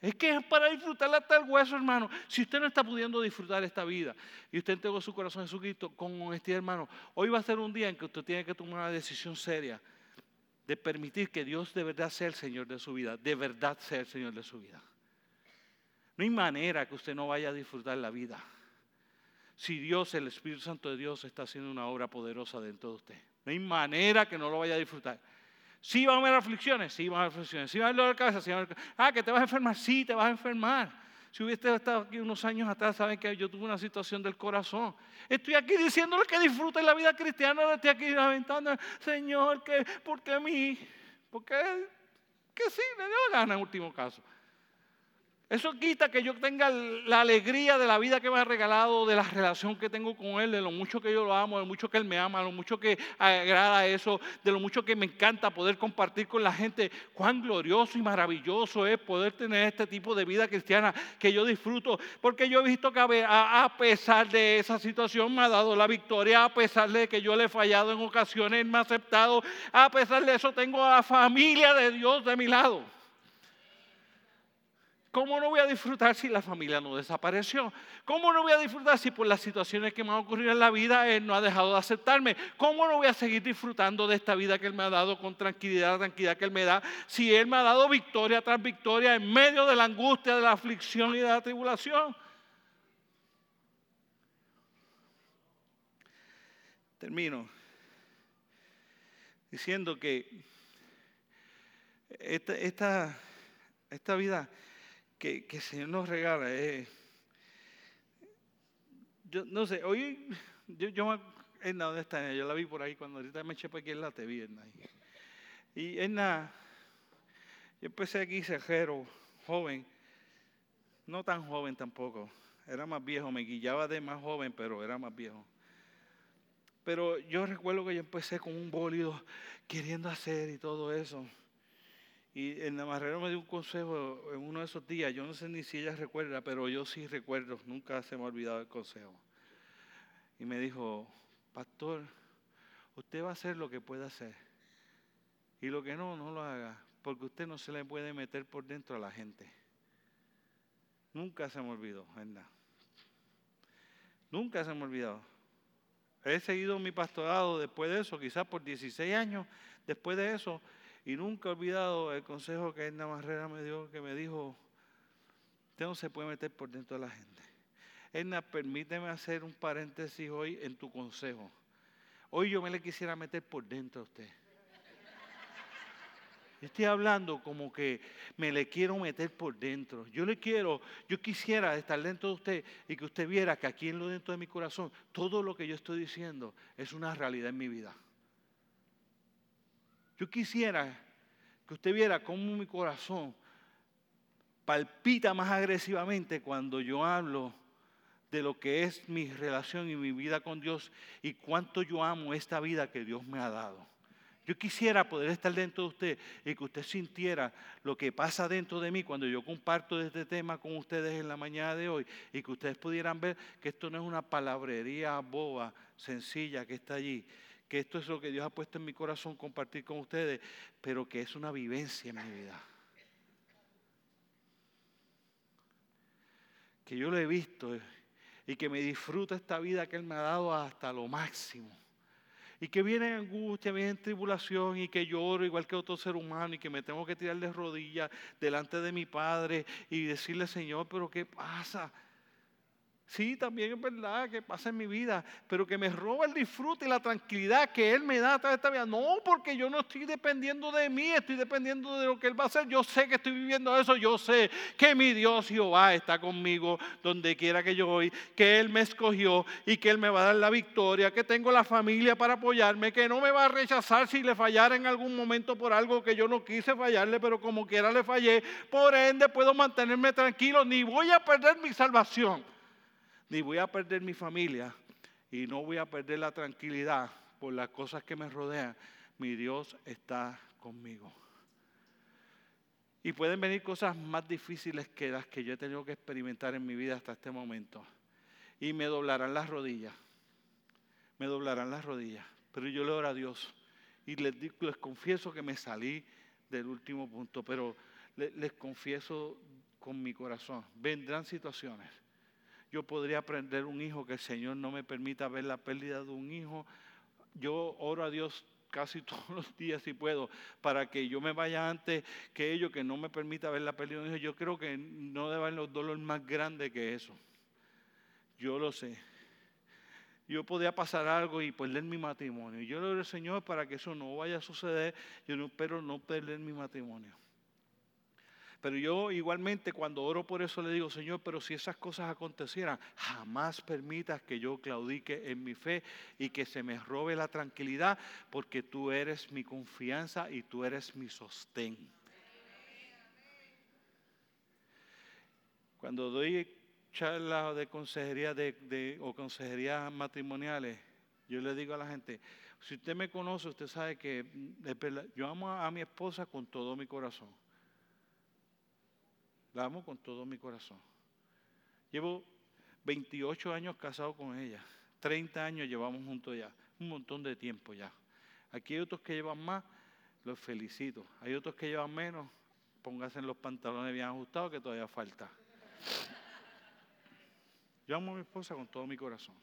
Es que es para disfrutarla hasta el hueso, hermano. Si usted no está pudiendo disfrutar esta vida y usted entregó su corazón a Jesucristo con honestidad, hermano, hoy va a ser un día en que usted tiene que tomar una decisión seria de permitir que Dios de verdad sea el Señor de su vida, de verdad sea el Señor de su vida. No hay manera que usted no vaya a disfrutar la vida. Si Dios, el Espíritu Santo de Dios, está haciendo una obra poderosa dentro de usted. No hay manera que no lo vaya a disfrutar. Sí van a haber aflicciones, sí van a haber aflicciones. Sí van a haber dolor de cabeza, sí van a haber... Ah, que te vas a enfermar, sí, te vas a enfermar. Si hubiese estado aquí unos años atrás, saben que yo tuve una situación del corazón. Estoy aquí diciéndole que disfruten la vida cristiana, estoy aquí lamentando, Señor, que, ¿por qué a mí? Porque que sí, le dio la gana en último caso. Eso quita que yo tenga la alegría de la vida que me ha regalado, de la relación que tengo con Él, de lo mucho que yo lo amo, de lo mucho que Él me ama, de lo mucho que agrada eso, de lo mucho que me encanta poder compartir con la gente. Cuán glorioso y maravilloso es poder tener este tipo de vida cristiana que yo disfruto. Porque yo he visto que a pesar de esa situación me ha dado la victoria, a pesar de que yo le he fallado en ocasiones, me ha aceptado, a pesar de eso tengo a la familia de Dios de mi lado. ¿Cómo no voy a disfrutar si la familia no desapareció? ¿Cómo no voy a disfrutar si por las situaciones que me han ocurrido en la vida Él no ha dejado de aceptarme? ¿Cómo no voy a seguir disfrutando de esta vida que Él me ha dado con tranquilidad, la tranquilidad que Él me da, si Él me ha dado victoria tras victoria en medio de la angustia, de la aflicción y de la tribulación? Termino diciendo que esta, esta, esta vida que, el Señor nos regala. Eh. yo no sé, hoy yo, yo Edna, ¿dónde está? Yo la vi por ahí cuando ahorita me eché por aquí, la te vi, Edna. Y Edna, yo empecé aquí cejero, joven, no tan joven tampoco, era más viejo, me guillaba de más joven, pero era más viejo. Pero yo recuerdo que yo empecé con un bólido queriendo hacer y todo eso. Y el navarrero me dio un consejo en uno de esos días, yo no sé ni si ella recuerda, pero yo sí recuerdo, nunca se me ha olvidado el consejo. Y me dijo, pastor, usted va a hacer lo que pueda hacer. Y lo que no, no lo haga, porque usted no se le puede meter por dentro a la gente. Nunca se me olvidó, ¿verdad? Nunca se me ha olvidado. He seguido mi pastorado después de eso, quizás por 16 años después de eso, y nunca he olvidado el consejo que Edna Barrera me dio, que me dijo, usted no se puede meter por dentro de la gente. Edna, permíteme hacer un paréntesis hoy en tu consejo. Hoy yo me le quisiera meter por dentro a usted. Estoy hablando como que me le quiero meter por dentro. Yo le quiero, yo quisiera estar dentro de usted y que usted viera que aquí en lo dentro de mi corazón, todo lo que yo estoy diciendo es una realidad en mi vida. Yo quisiera que usted viera cómo mi corazón palpita más agresivamente cuando yo hablo de lo que es mi relación y mi vida con Dios y cuánto yo amo esta vida que Dios me ha dado. Yo quisiera poder estar dentro de usted y que usted sintiera lo que pasa dentro de mí cuando yo comparto este tema con ustedes en la mañana de hoy y que ustedes pudieran ver que esto no es una palabrería boba, sencilla que está allí, que esto es lo que Dios ha puesto en mi corazón compartir con ustedes, pero que es una vivencia en mi vida. Que yo lo he visto y que me disfruta esta vida que Él me ha dado hasta lo máximo. Y que viene angustia, viene tribulación y que lloro igual que otro ser humano y que me tengo que tirar de rodillas delante de mi Padre y decirle, Señor, pero ¿qué pasa? Sí, también es verdad que pasa en mi vida, pero que me roba el disfrute y la tranquilidad que Él me da a través de esta vida. No, porque yo no estoy dependiendo de mí, estoy dependiendo de lo que Él va a hacer. Yo sé que estoy viviendo eso, yo sé que mi Dios Jehová está conmigo donde quiera que yo voy, que Él me escogió y que Él me va a dar la victoria, que tengo la familia para apoyarme, que no me va a rechazar si le fallara en algún momento por algo que yo no quise fallarle, pero como quiera le fallé. Por ende puedo mantenerme tranquilo, ni voy a perder mi salvación ni voy a perder mi familia y no voy a perder la tranquilidad por las cosas que me rodean. Mi Dios está conmigo. Y pueden venir cosas más difíciles que las que yo he tenido que experimentar en mi vida hasta este momento. Y me doblarán las rodillas. Me doblarán las rodillas. Pero yo le oro a Dios. Y les, les confieso que me salí del último punto. Pero les confieso con mi corazón. Vendrán situaciones yo podría aprender un hijo que el Señor no me permita ver la pérdida de un hijo. Yo oro a Dios casi todos los días si puedo, para que yo me vaya antes que ellos, que no me permita ver la pérdida de un hijo. Yo creo que no debe haber los dolores más grandes que eso. Yo lo sé. Yo podría pasar algo y perder mi matrimonio. Yo le oro al Señor para que eso no vaya a suceder, yo no, espero no perder mi matrimonio. Pero yo igualmente cuando oro por eso le digo, Señor, pero si esas cosas acontecieran, jamás permitas que yo claudique en mi fe y que se me robe la tranquilidad, porque tú eres mi confianza y tú eres mi sostén. Cuando doy charlas de consejería de, o consejerías matrimoniales, yo le digo a la gente, si usted me conoce, usted sabe que mm, yo amo a mi esposa con todo mi corazón. La amo con todo mi corazón. Llevo 28 años casado con ella. 30 años llevamos juntos ya. Un montón de tiempo ya. Aquí hay otros que llevan más, los felicito. Hay otros que llevan menos, pónganse en los pantalones bien ajustados que todavía falta. Yo amo a mi esposa con todo mi corazón.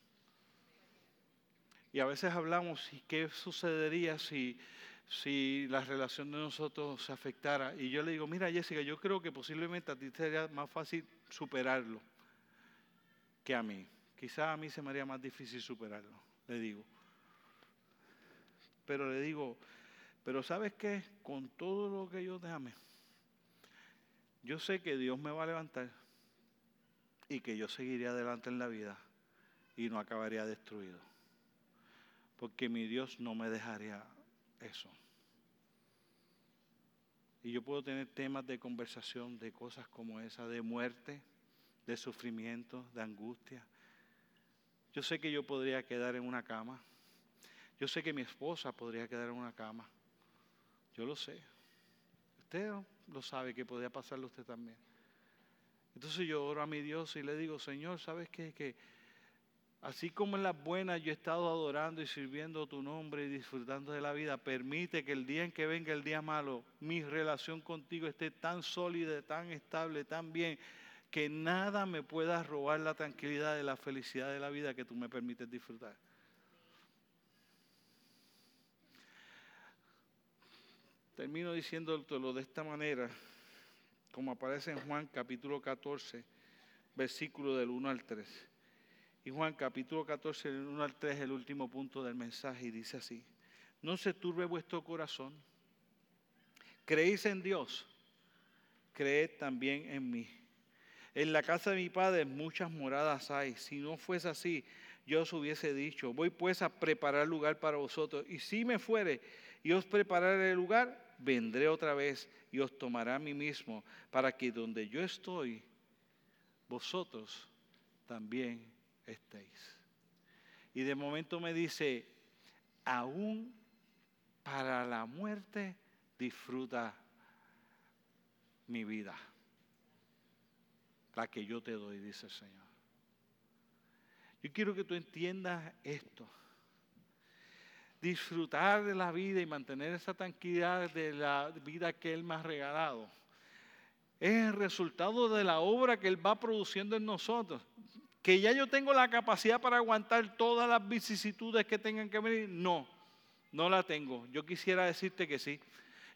Y a veces hablamos, ¿y qué sucedería si, si la relación de nosotros se afectara? Y yo le digo, mira Jessica, yo creo que posiblemente a ti sería más fácil superarlo que a mí. Quizás a mí se me haría más difícil superarlo, le digo. Pero le digo, pero ¿sabes qué? Con todo lo que yo te ame, yo sé que Dios me va a levantar y que yo seguiré adelante en la vida y no acabaría destruido. Porque mi Dios no me dejaría eso. Y yo puedo tener temas de conversación de cosas como esa, de muerte, de sufrimiento, de angustia. Yo sé que yo podría quedar en una cama. Yo sé que mi esposa podría quedar en una cama. Yo lo sé. Usted lo sabe que podría pasarle usted también. Entonces yo oro a mi Dios y le digo, Señor, ¿sabes qué? Que así como en las buenas yo he estado adorando y sirviendo tu nombre y disfrutando de la vida, permite que el día en que venga el día malo, mi relación contigo esté tan sólida, tan estable, tan bien, que nada me pueda robar la tranquilidad y la felicidad de la vida que tú me permites disfrutar. Termino diciéndolo de esta manera, como aparece en Juan capítulo 14, versículo del 1 al 3. Y Juan capítulo 14, del 1 al 3 es el último punto del mensaje y dice así, no se turbe vuestro corazón, creéis en Dios, creed también en mí. En la casa de mi padre muchas moradas hay. Si no fuese así, yo os hubiese dicho, voy pues a preparar lugar para vosotros. Y si me fuere y os prepararé el lugar, vendré otra vez y os tomaré a mí mismo, para que donde yo estoy, vosotros también estéis. Y de momento me dice, aún para la muerte disfruta mi vida la que yo te doy, dice el Señor. Yo quiero que tú entiendas esto. Disfrutar de la vida y mantener esa tranquilidad de la vida que Él me ha regalado es el resultado de la obra que Él va produciendo en nosotros. Que ya yo tengo la capacidad para aguantar todas las vicisitudes que tengan que venir. No, no la tengo. Yo quisiera decirte que sí.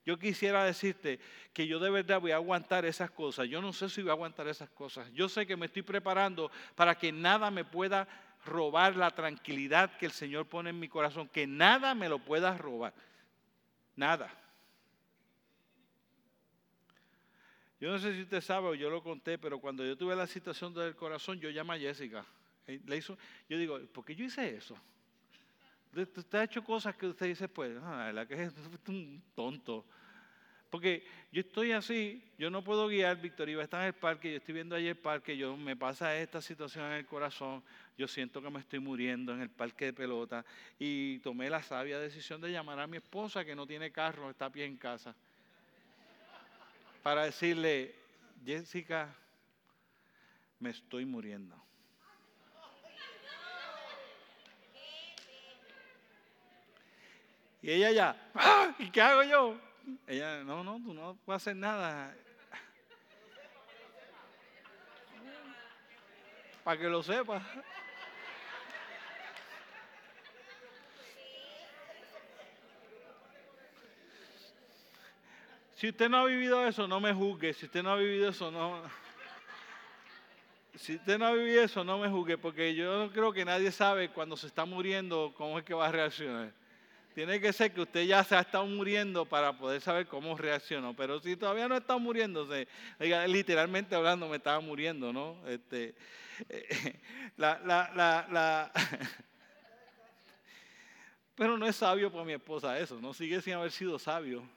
Yo quisiera decirte que yo de verdad voy a aguantar esas cosas. Yo no sé si voy a aguantar esas cosas. Yo sé que me estoy preparando para que nada me pueda robar la tranquilidad que el Señor pone en mi corazón. Que nada me lo pueda robar. Nada. Yo no sé si usted sabe o yo lo conté, pero cuando yo tuve la situación del corazón, yo llamé a Jessica. Eh, le hizo, yo digo, ¿por qué yo hice eso? Usted ha hecho cosas que usted dice, pues, ah, la que es un tonto. Porque yo estoy así, yo no puedo guiar, Víctor iba a estar en el parque, yo estoy viendo allí el parque, yo me pasa esta situación en el corazón, yo siento que me estoy muriendo en el parque de pelota y tomé la sabia decisión de llamar a mi esposa que no tiene carro, está a pie en casa, para decirle, Jessica, me estoy muriendo. Y ella ya, ¡Ah! ¿y qué hago yo? Ella, no, no, tú no puedes hacer nada. Para que lo sepa. Si usted no ha vivido eso, no me juzgue. Si usted no ha vivido eso, no. Si usted no ha vivido eso, no me juzgue, porque yo no creo que nadie sabe cuando se está muriendo cómo es que va a reaccionar. Tiene que ser que usted ya se ha estado muriendo para poder saber cómo reaccionó. Pero si todavía no está muriéndose, literalmente hablando, me estaba muriendo, ¿no? Este, la, la, la, Pero no es sabio para mi esposa eso, no sigue sin haber sido sabio.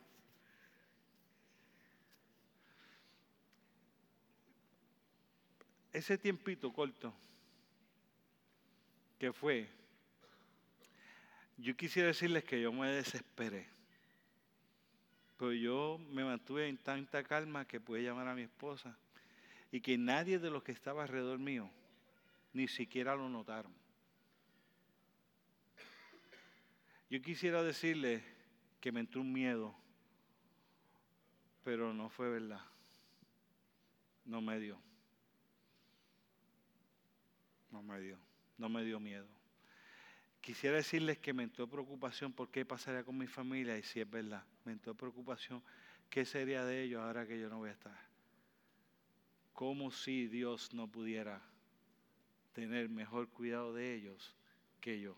Ese tiempito corto que fue, yo quisiera decirles que yo me desesperé. Pero yo me mantuve en tanta calma que pude llamar a mi esposa y que nadie de los que estaba alrededor mío ni siquiera lo notaron. Yo quisiera decirle que me entró un miedo, pero no fue verdad. No me dio. No me dio. No me dio miedo. Quisiera decirles que me entró preocupación por qué pasaría con mi familia y si es verdad, me entró preocupación qué sería de ellos ahora que yo no voy a estar. Como si Dios no pudiera tener mejor cuidado de ellos que yo.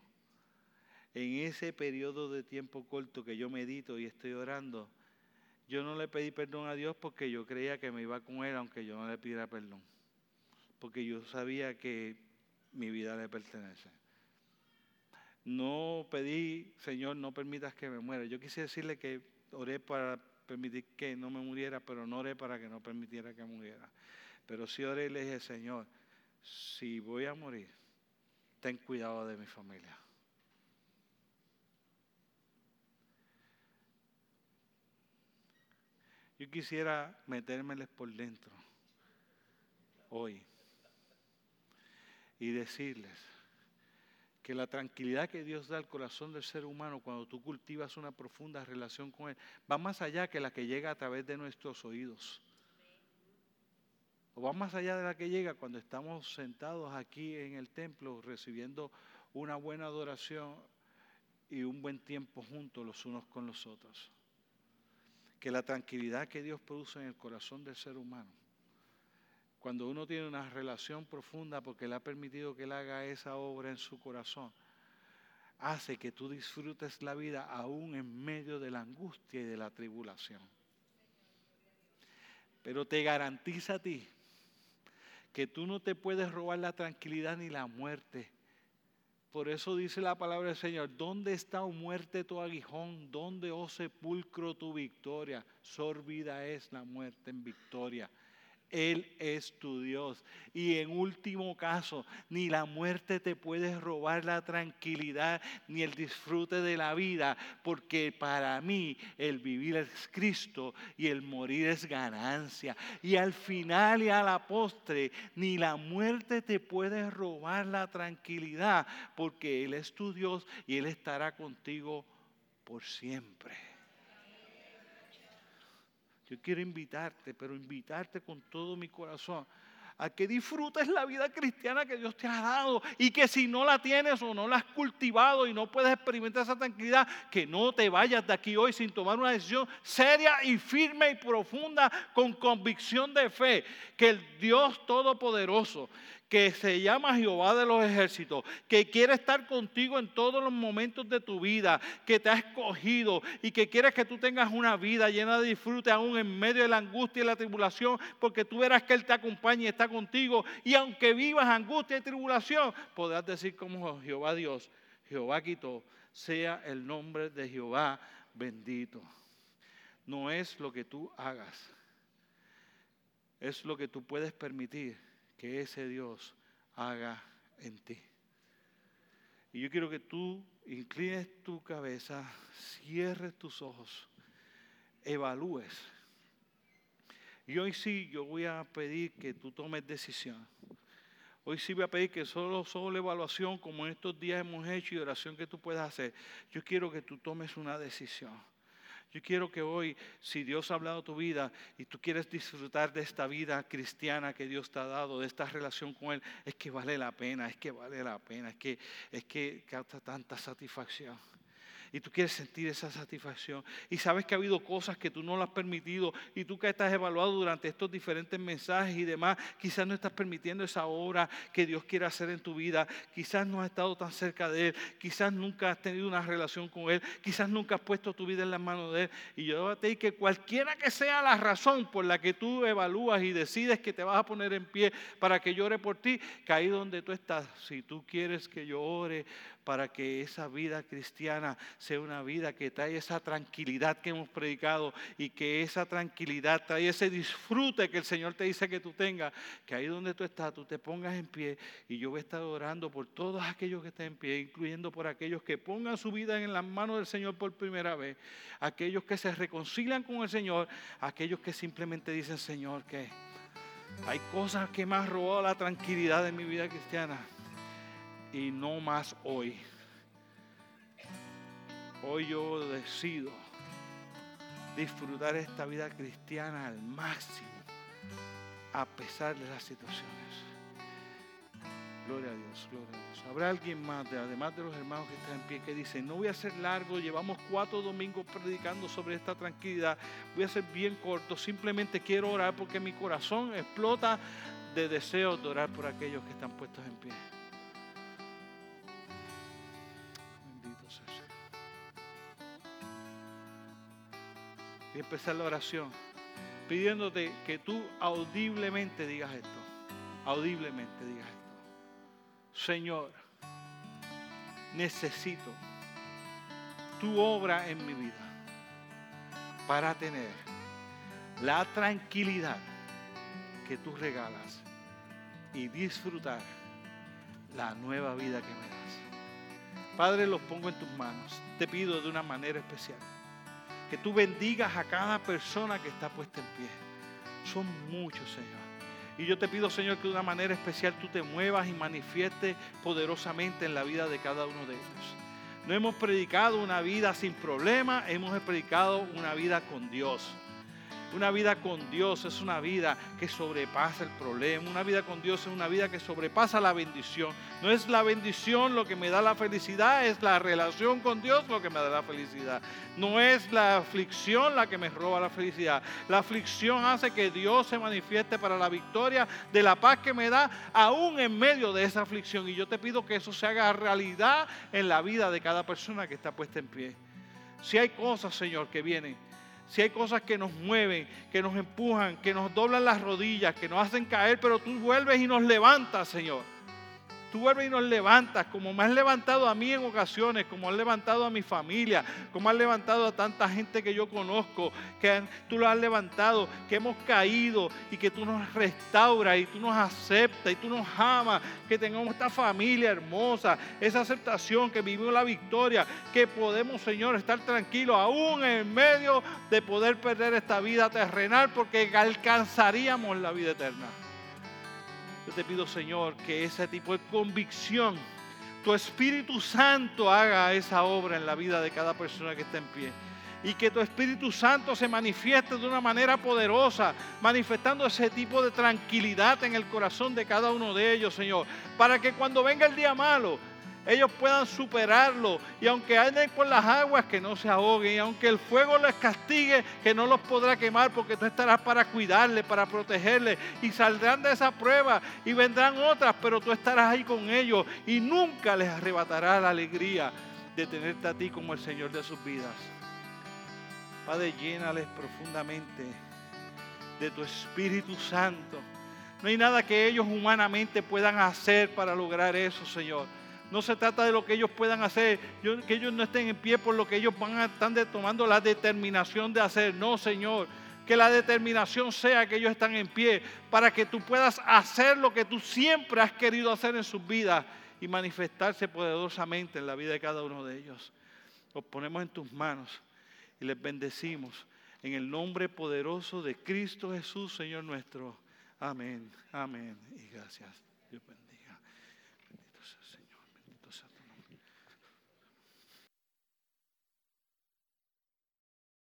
En ese periodo de tiempo corto que yo medito y estoy orando, yo no le pedí perdón a Dios porque yo creía que me iba con Él aunque yo no le pidiera perdón. Porque yo sabía que mi vida le pertenece. No pedí, Señor, no permitas que me muera. Yo quise decirle que oré para permitir que no me muriera, pero no oré para que no permitiera que muriera. Pero sí oré y le dije, Señor, si voy a morir, ten cuidado de mi familia. Yo quisiera metérmeles por dentro hoy y decirles que la tranquilidad que Dios da al corazón del ser humano cuando tú cultivas una profunda relación con Él va más allá que la que llega a través de nuestros oídos va más allá de la que llega cuando estamos sentados aquí en el templo recibiendo una buena adoración y un buen tiempo juntos los unos con los otros. Que la tranquilidad que Dios produce en el corazón del ser humano, cuando uno tiene una relación profunda porque le ha permitido que Él haga esa obra en su corazón, hace que tú disfrutes la vida aún en medio de la angustia y de la tribulación. Pero te garantiza a ti que tú no te puedes robar la tranquilidad ni la muerte. Por eso dice la palabra del Señor, ¿dónde está, muerte, tu aguijón? ¿Dónde, oh sepulcro, tu victoria? Sorbida es la muerte en victoria. Él es tu Dios. Y en último caso, ni la muerte te puede robar la tranquilidad ni el disfrute de la vida, porque para mí el vivir es Cristo y el morir es ganancia. Y al final y a la postre, ni la muerte te puede robar la tranquilidad, porque Él es tu Dios y Él estará contigo por siempre. Yo quiero invitarte, pero invitarte con todo mi corazón a que disfrutes la vida cristiana que Dios te ha dado y que si no la tienes o no la has cultivado y no puedes experimentar esa tranquilidad, que no te vayas de aquí hoy sin tomar una decisión seria y firme y profunda con convicción de fe, que el Dios Todopoderoso, que se llama Jehová de los ejércitos, que quiere estar contigo en todos los momentos de tu vida, que te ha escogido y que quiere que tú tengas una vida llena de disfrute aún en medio de la angustia y la tribulación, porque tú verás que Él te acompaña y está contigo. Y aunque vivas angustia y tribulación, podrás decir como Jehová Dios, Jehová quitó, sea el nombre de Jehová bendito. No es lo que tú hagas, es lo que tú puedes permitir que ese Dios haga en ti. Y yo quiero que tú inclines tu cabeza, cierres tus ojos, evalúes. Y hoy sí, yo voy a pedir que tú tomes decisión. Hoy sí voy a pedir que solo, solo evaluación, como en estos días hemos hecho, y oración que tú puedas hacer. Yo quiero que tú tomes una decisión. Yo quiero que hoy, si Dios ha hablado tu vida y tú quieres disfrutar de esta vida cristiana que Dios te ha dado, de esta relación con Él, es que vale la pena, es que vale la pena, es que, es que causa tanta satisfacción y tú quieres sentir esa satisfacción. Y sabes que ha habido cosas que tú no lo has permitido y tú que estás evaluado durante estos diferentes mensajes y demás, quizás no estás permitiendo esa obra que Dios quiere hacer en tu vida, quizás no has estado tan cerca de Él, quizás nunca has tenido una relación con Él, quizás nunca has puesto tu vida en las manos de Él. Y yo te digo que cualquiera que sea la razón por la que tú evalúas y decides que te vas a poner en pie para que llore por ti, que ahí donde tú estás, si tú quieres que yo ore para que esa vida cristiana sea una vida que trae esa tranquilidad que hemos predicado y que esa tranquilidad trae ese disfrute que el Señor te dice que tú tengas, que ahí donde tú estás, tú te pongas en pie y yo voy a estar orando por todos aquellos que estén en pie, incluyendo por aquellos que pongan su vida en las manos del Señor por primera vez, aquellos que se reconcilian con el Señor, aquellos que simplemente dicen, Señor, que hay cosas que me han robado la tranquilidad de mi vida cristiana y no más hoy. Hoy yo decido disfrutar esta vida cristiana al máximo, a pesar de las situaciones. Gloria a Dios, gloria a Dios. Habrá alguien más, además de los hermanos que están en pie, que dice, no voy a ser largo, llevamos cuatro domingos predicando sobre esta tranquilidad, voy a ser bien corto, simplemente quiero orar porque mi corazón explota de deseos de orar por aquellos que están puestos en pie. Empezar la oración pidiéndote que tú audiblemente digas esto, audiblemente digas esto. Señor, necesito tu obra en mi vida para tener la tranquilidad que tú regalas y disfrutar la nueva vida que me das. Padre, los pongo en tus manos. Te pido de una manera especial que tú bendigas a cada persona que está puesta en pie. Son muchos, Señor. Y yo te pido, Señor, que de una manera especial tú te muevas y manifiestes poderosamente en la vida de cada uno de ellos. No hemos predicado una vida sin problemas, hemos predicado una vida con Dios. Una vida con Dios es una vida que sobrepasa el problema. Una vida con Dios es una vida que sobrepasa la bendición. No es la bendición lo que me da la felicidad, es la relación con Dios lo que me da la felicidad. No es la aflicción la que me roba la felicidad. La aflicción hace que Dios se manifieste para la victoria de la paz que me da aún en medio de esa aflicción. Y yo te pido que eso se haga realidad en la vida de cada persona que está puesta en pie. Si hay cosas, Señor, que vienen si hay cosas que nos mueven, que nos empujan, que nos doblan las rodillas, que nos hacen caer, pero tú vuelves y nos levantas, Señor. Tú vuelves y nos levantas, como me has levantado a mí en ocasiones, como has levantado a mi familia, como has levantado a tanta gente que yo conozco, que tú lo has levantado, que hemos caído y que tú nos restauras y tú nos aceptas y tú nos amas, que tengamos esta familia hermosa, esa aceptación, que vivimos la victoria, que podemos, Señor, estar tranquilos aún en medio de poder perder esta vida terrenal porque alcanzaríamos la vida eterna. Te pido, Señor, que ese tipo de convicción, tu Espíritu Santo haga esa obra en la vida de cada persona que está en pie. Y que tu Espíritu Santo se manifieste de una manera poderosa, manifestando ese tipo de tranquilidad en el corazón de cada uno de ellos, Señor. Para que cuando venga el día malo, ellos puedan superarlo. Y aunque anden por las aguas, que no se ahoguen. Y aunque el fuego les castigue, que no los podrá quemar, porque tú estarás para cuidarles, para protegerles. Y saldrán de esa prueba y vendrán otras, pero tú estarás ahí con ellos. Y nunca les arrebatará la alegría de tenerte a ti como el Señor de sus vidas. Padre, llénales profundamente de tu Espíritu Santo. No hay nada que ellos humanamente puedan hacer para lograr eso, Señor. No se trata de lo que ellos puedan hacer, que ellos no estén en pie por lo que ellos van a estar tomando la determinación de hacer. No, Señor, que la determinación sea que ellos están en pie para que tú puedas hacer lo que tú siempre has querido hacer en sus vidas y manifestarse poderosamente en la vida de cada uno de ellos. Los ponemos en tus manos y les bendecimos en el nombre poderoso de Cristo Jesús, Señor nuestro. Amén, amén y gracias. Dios bendiga.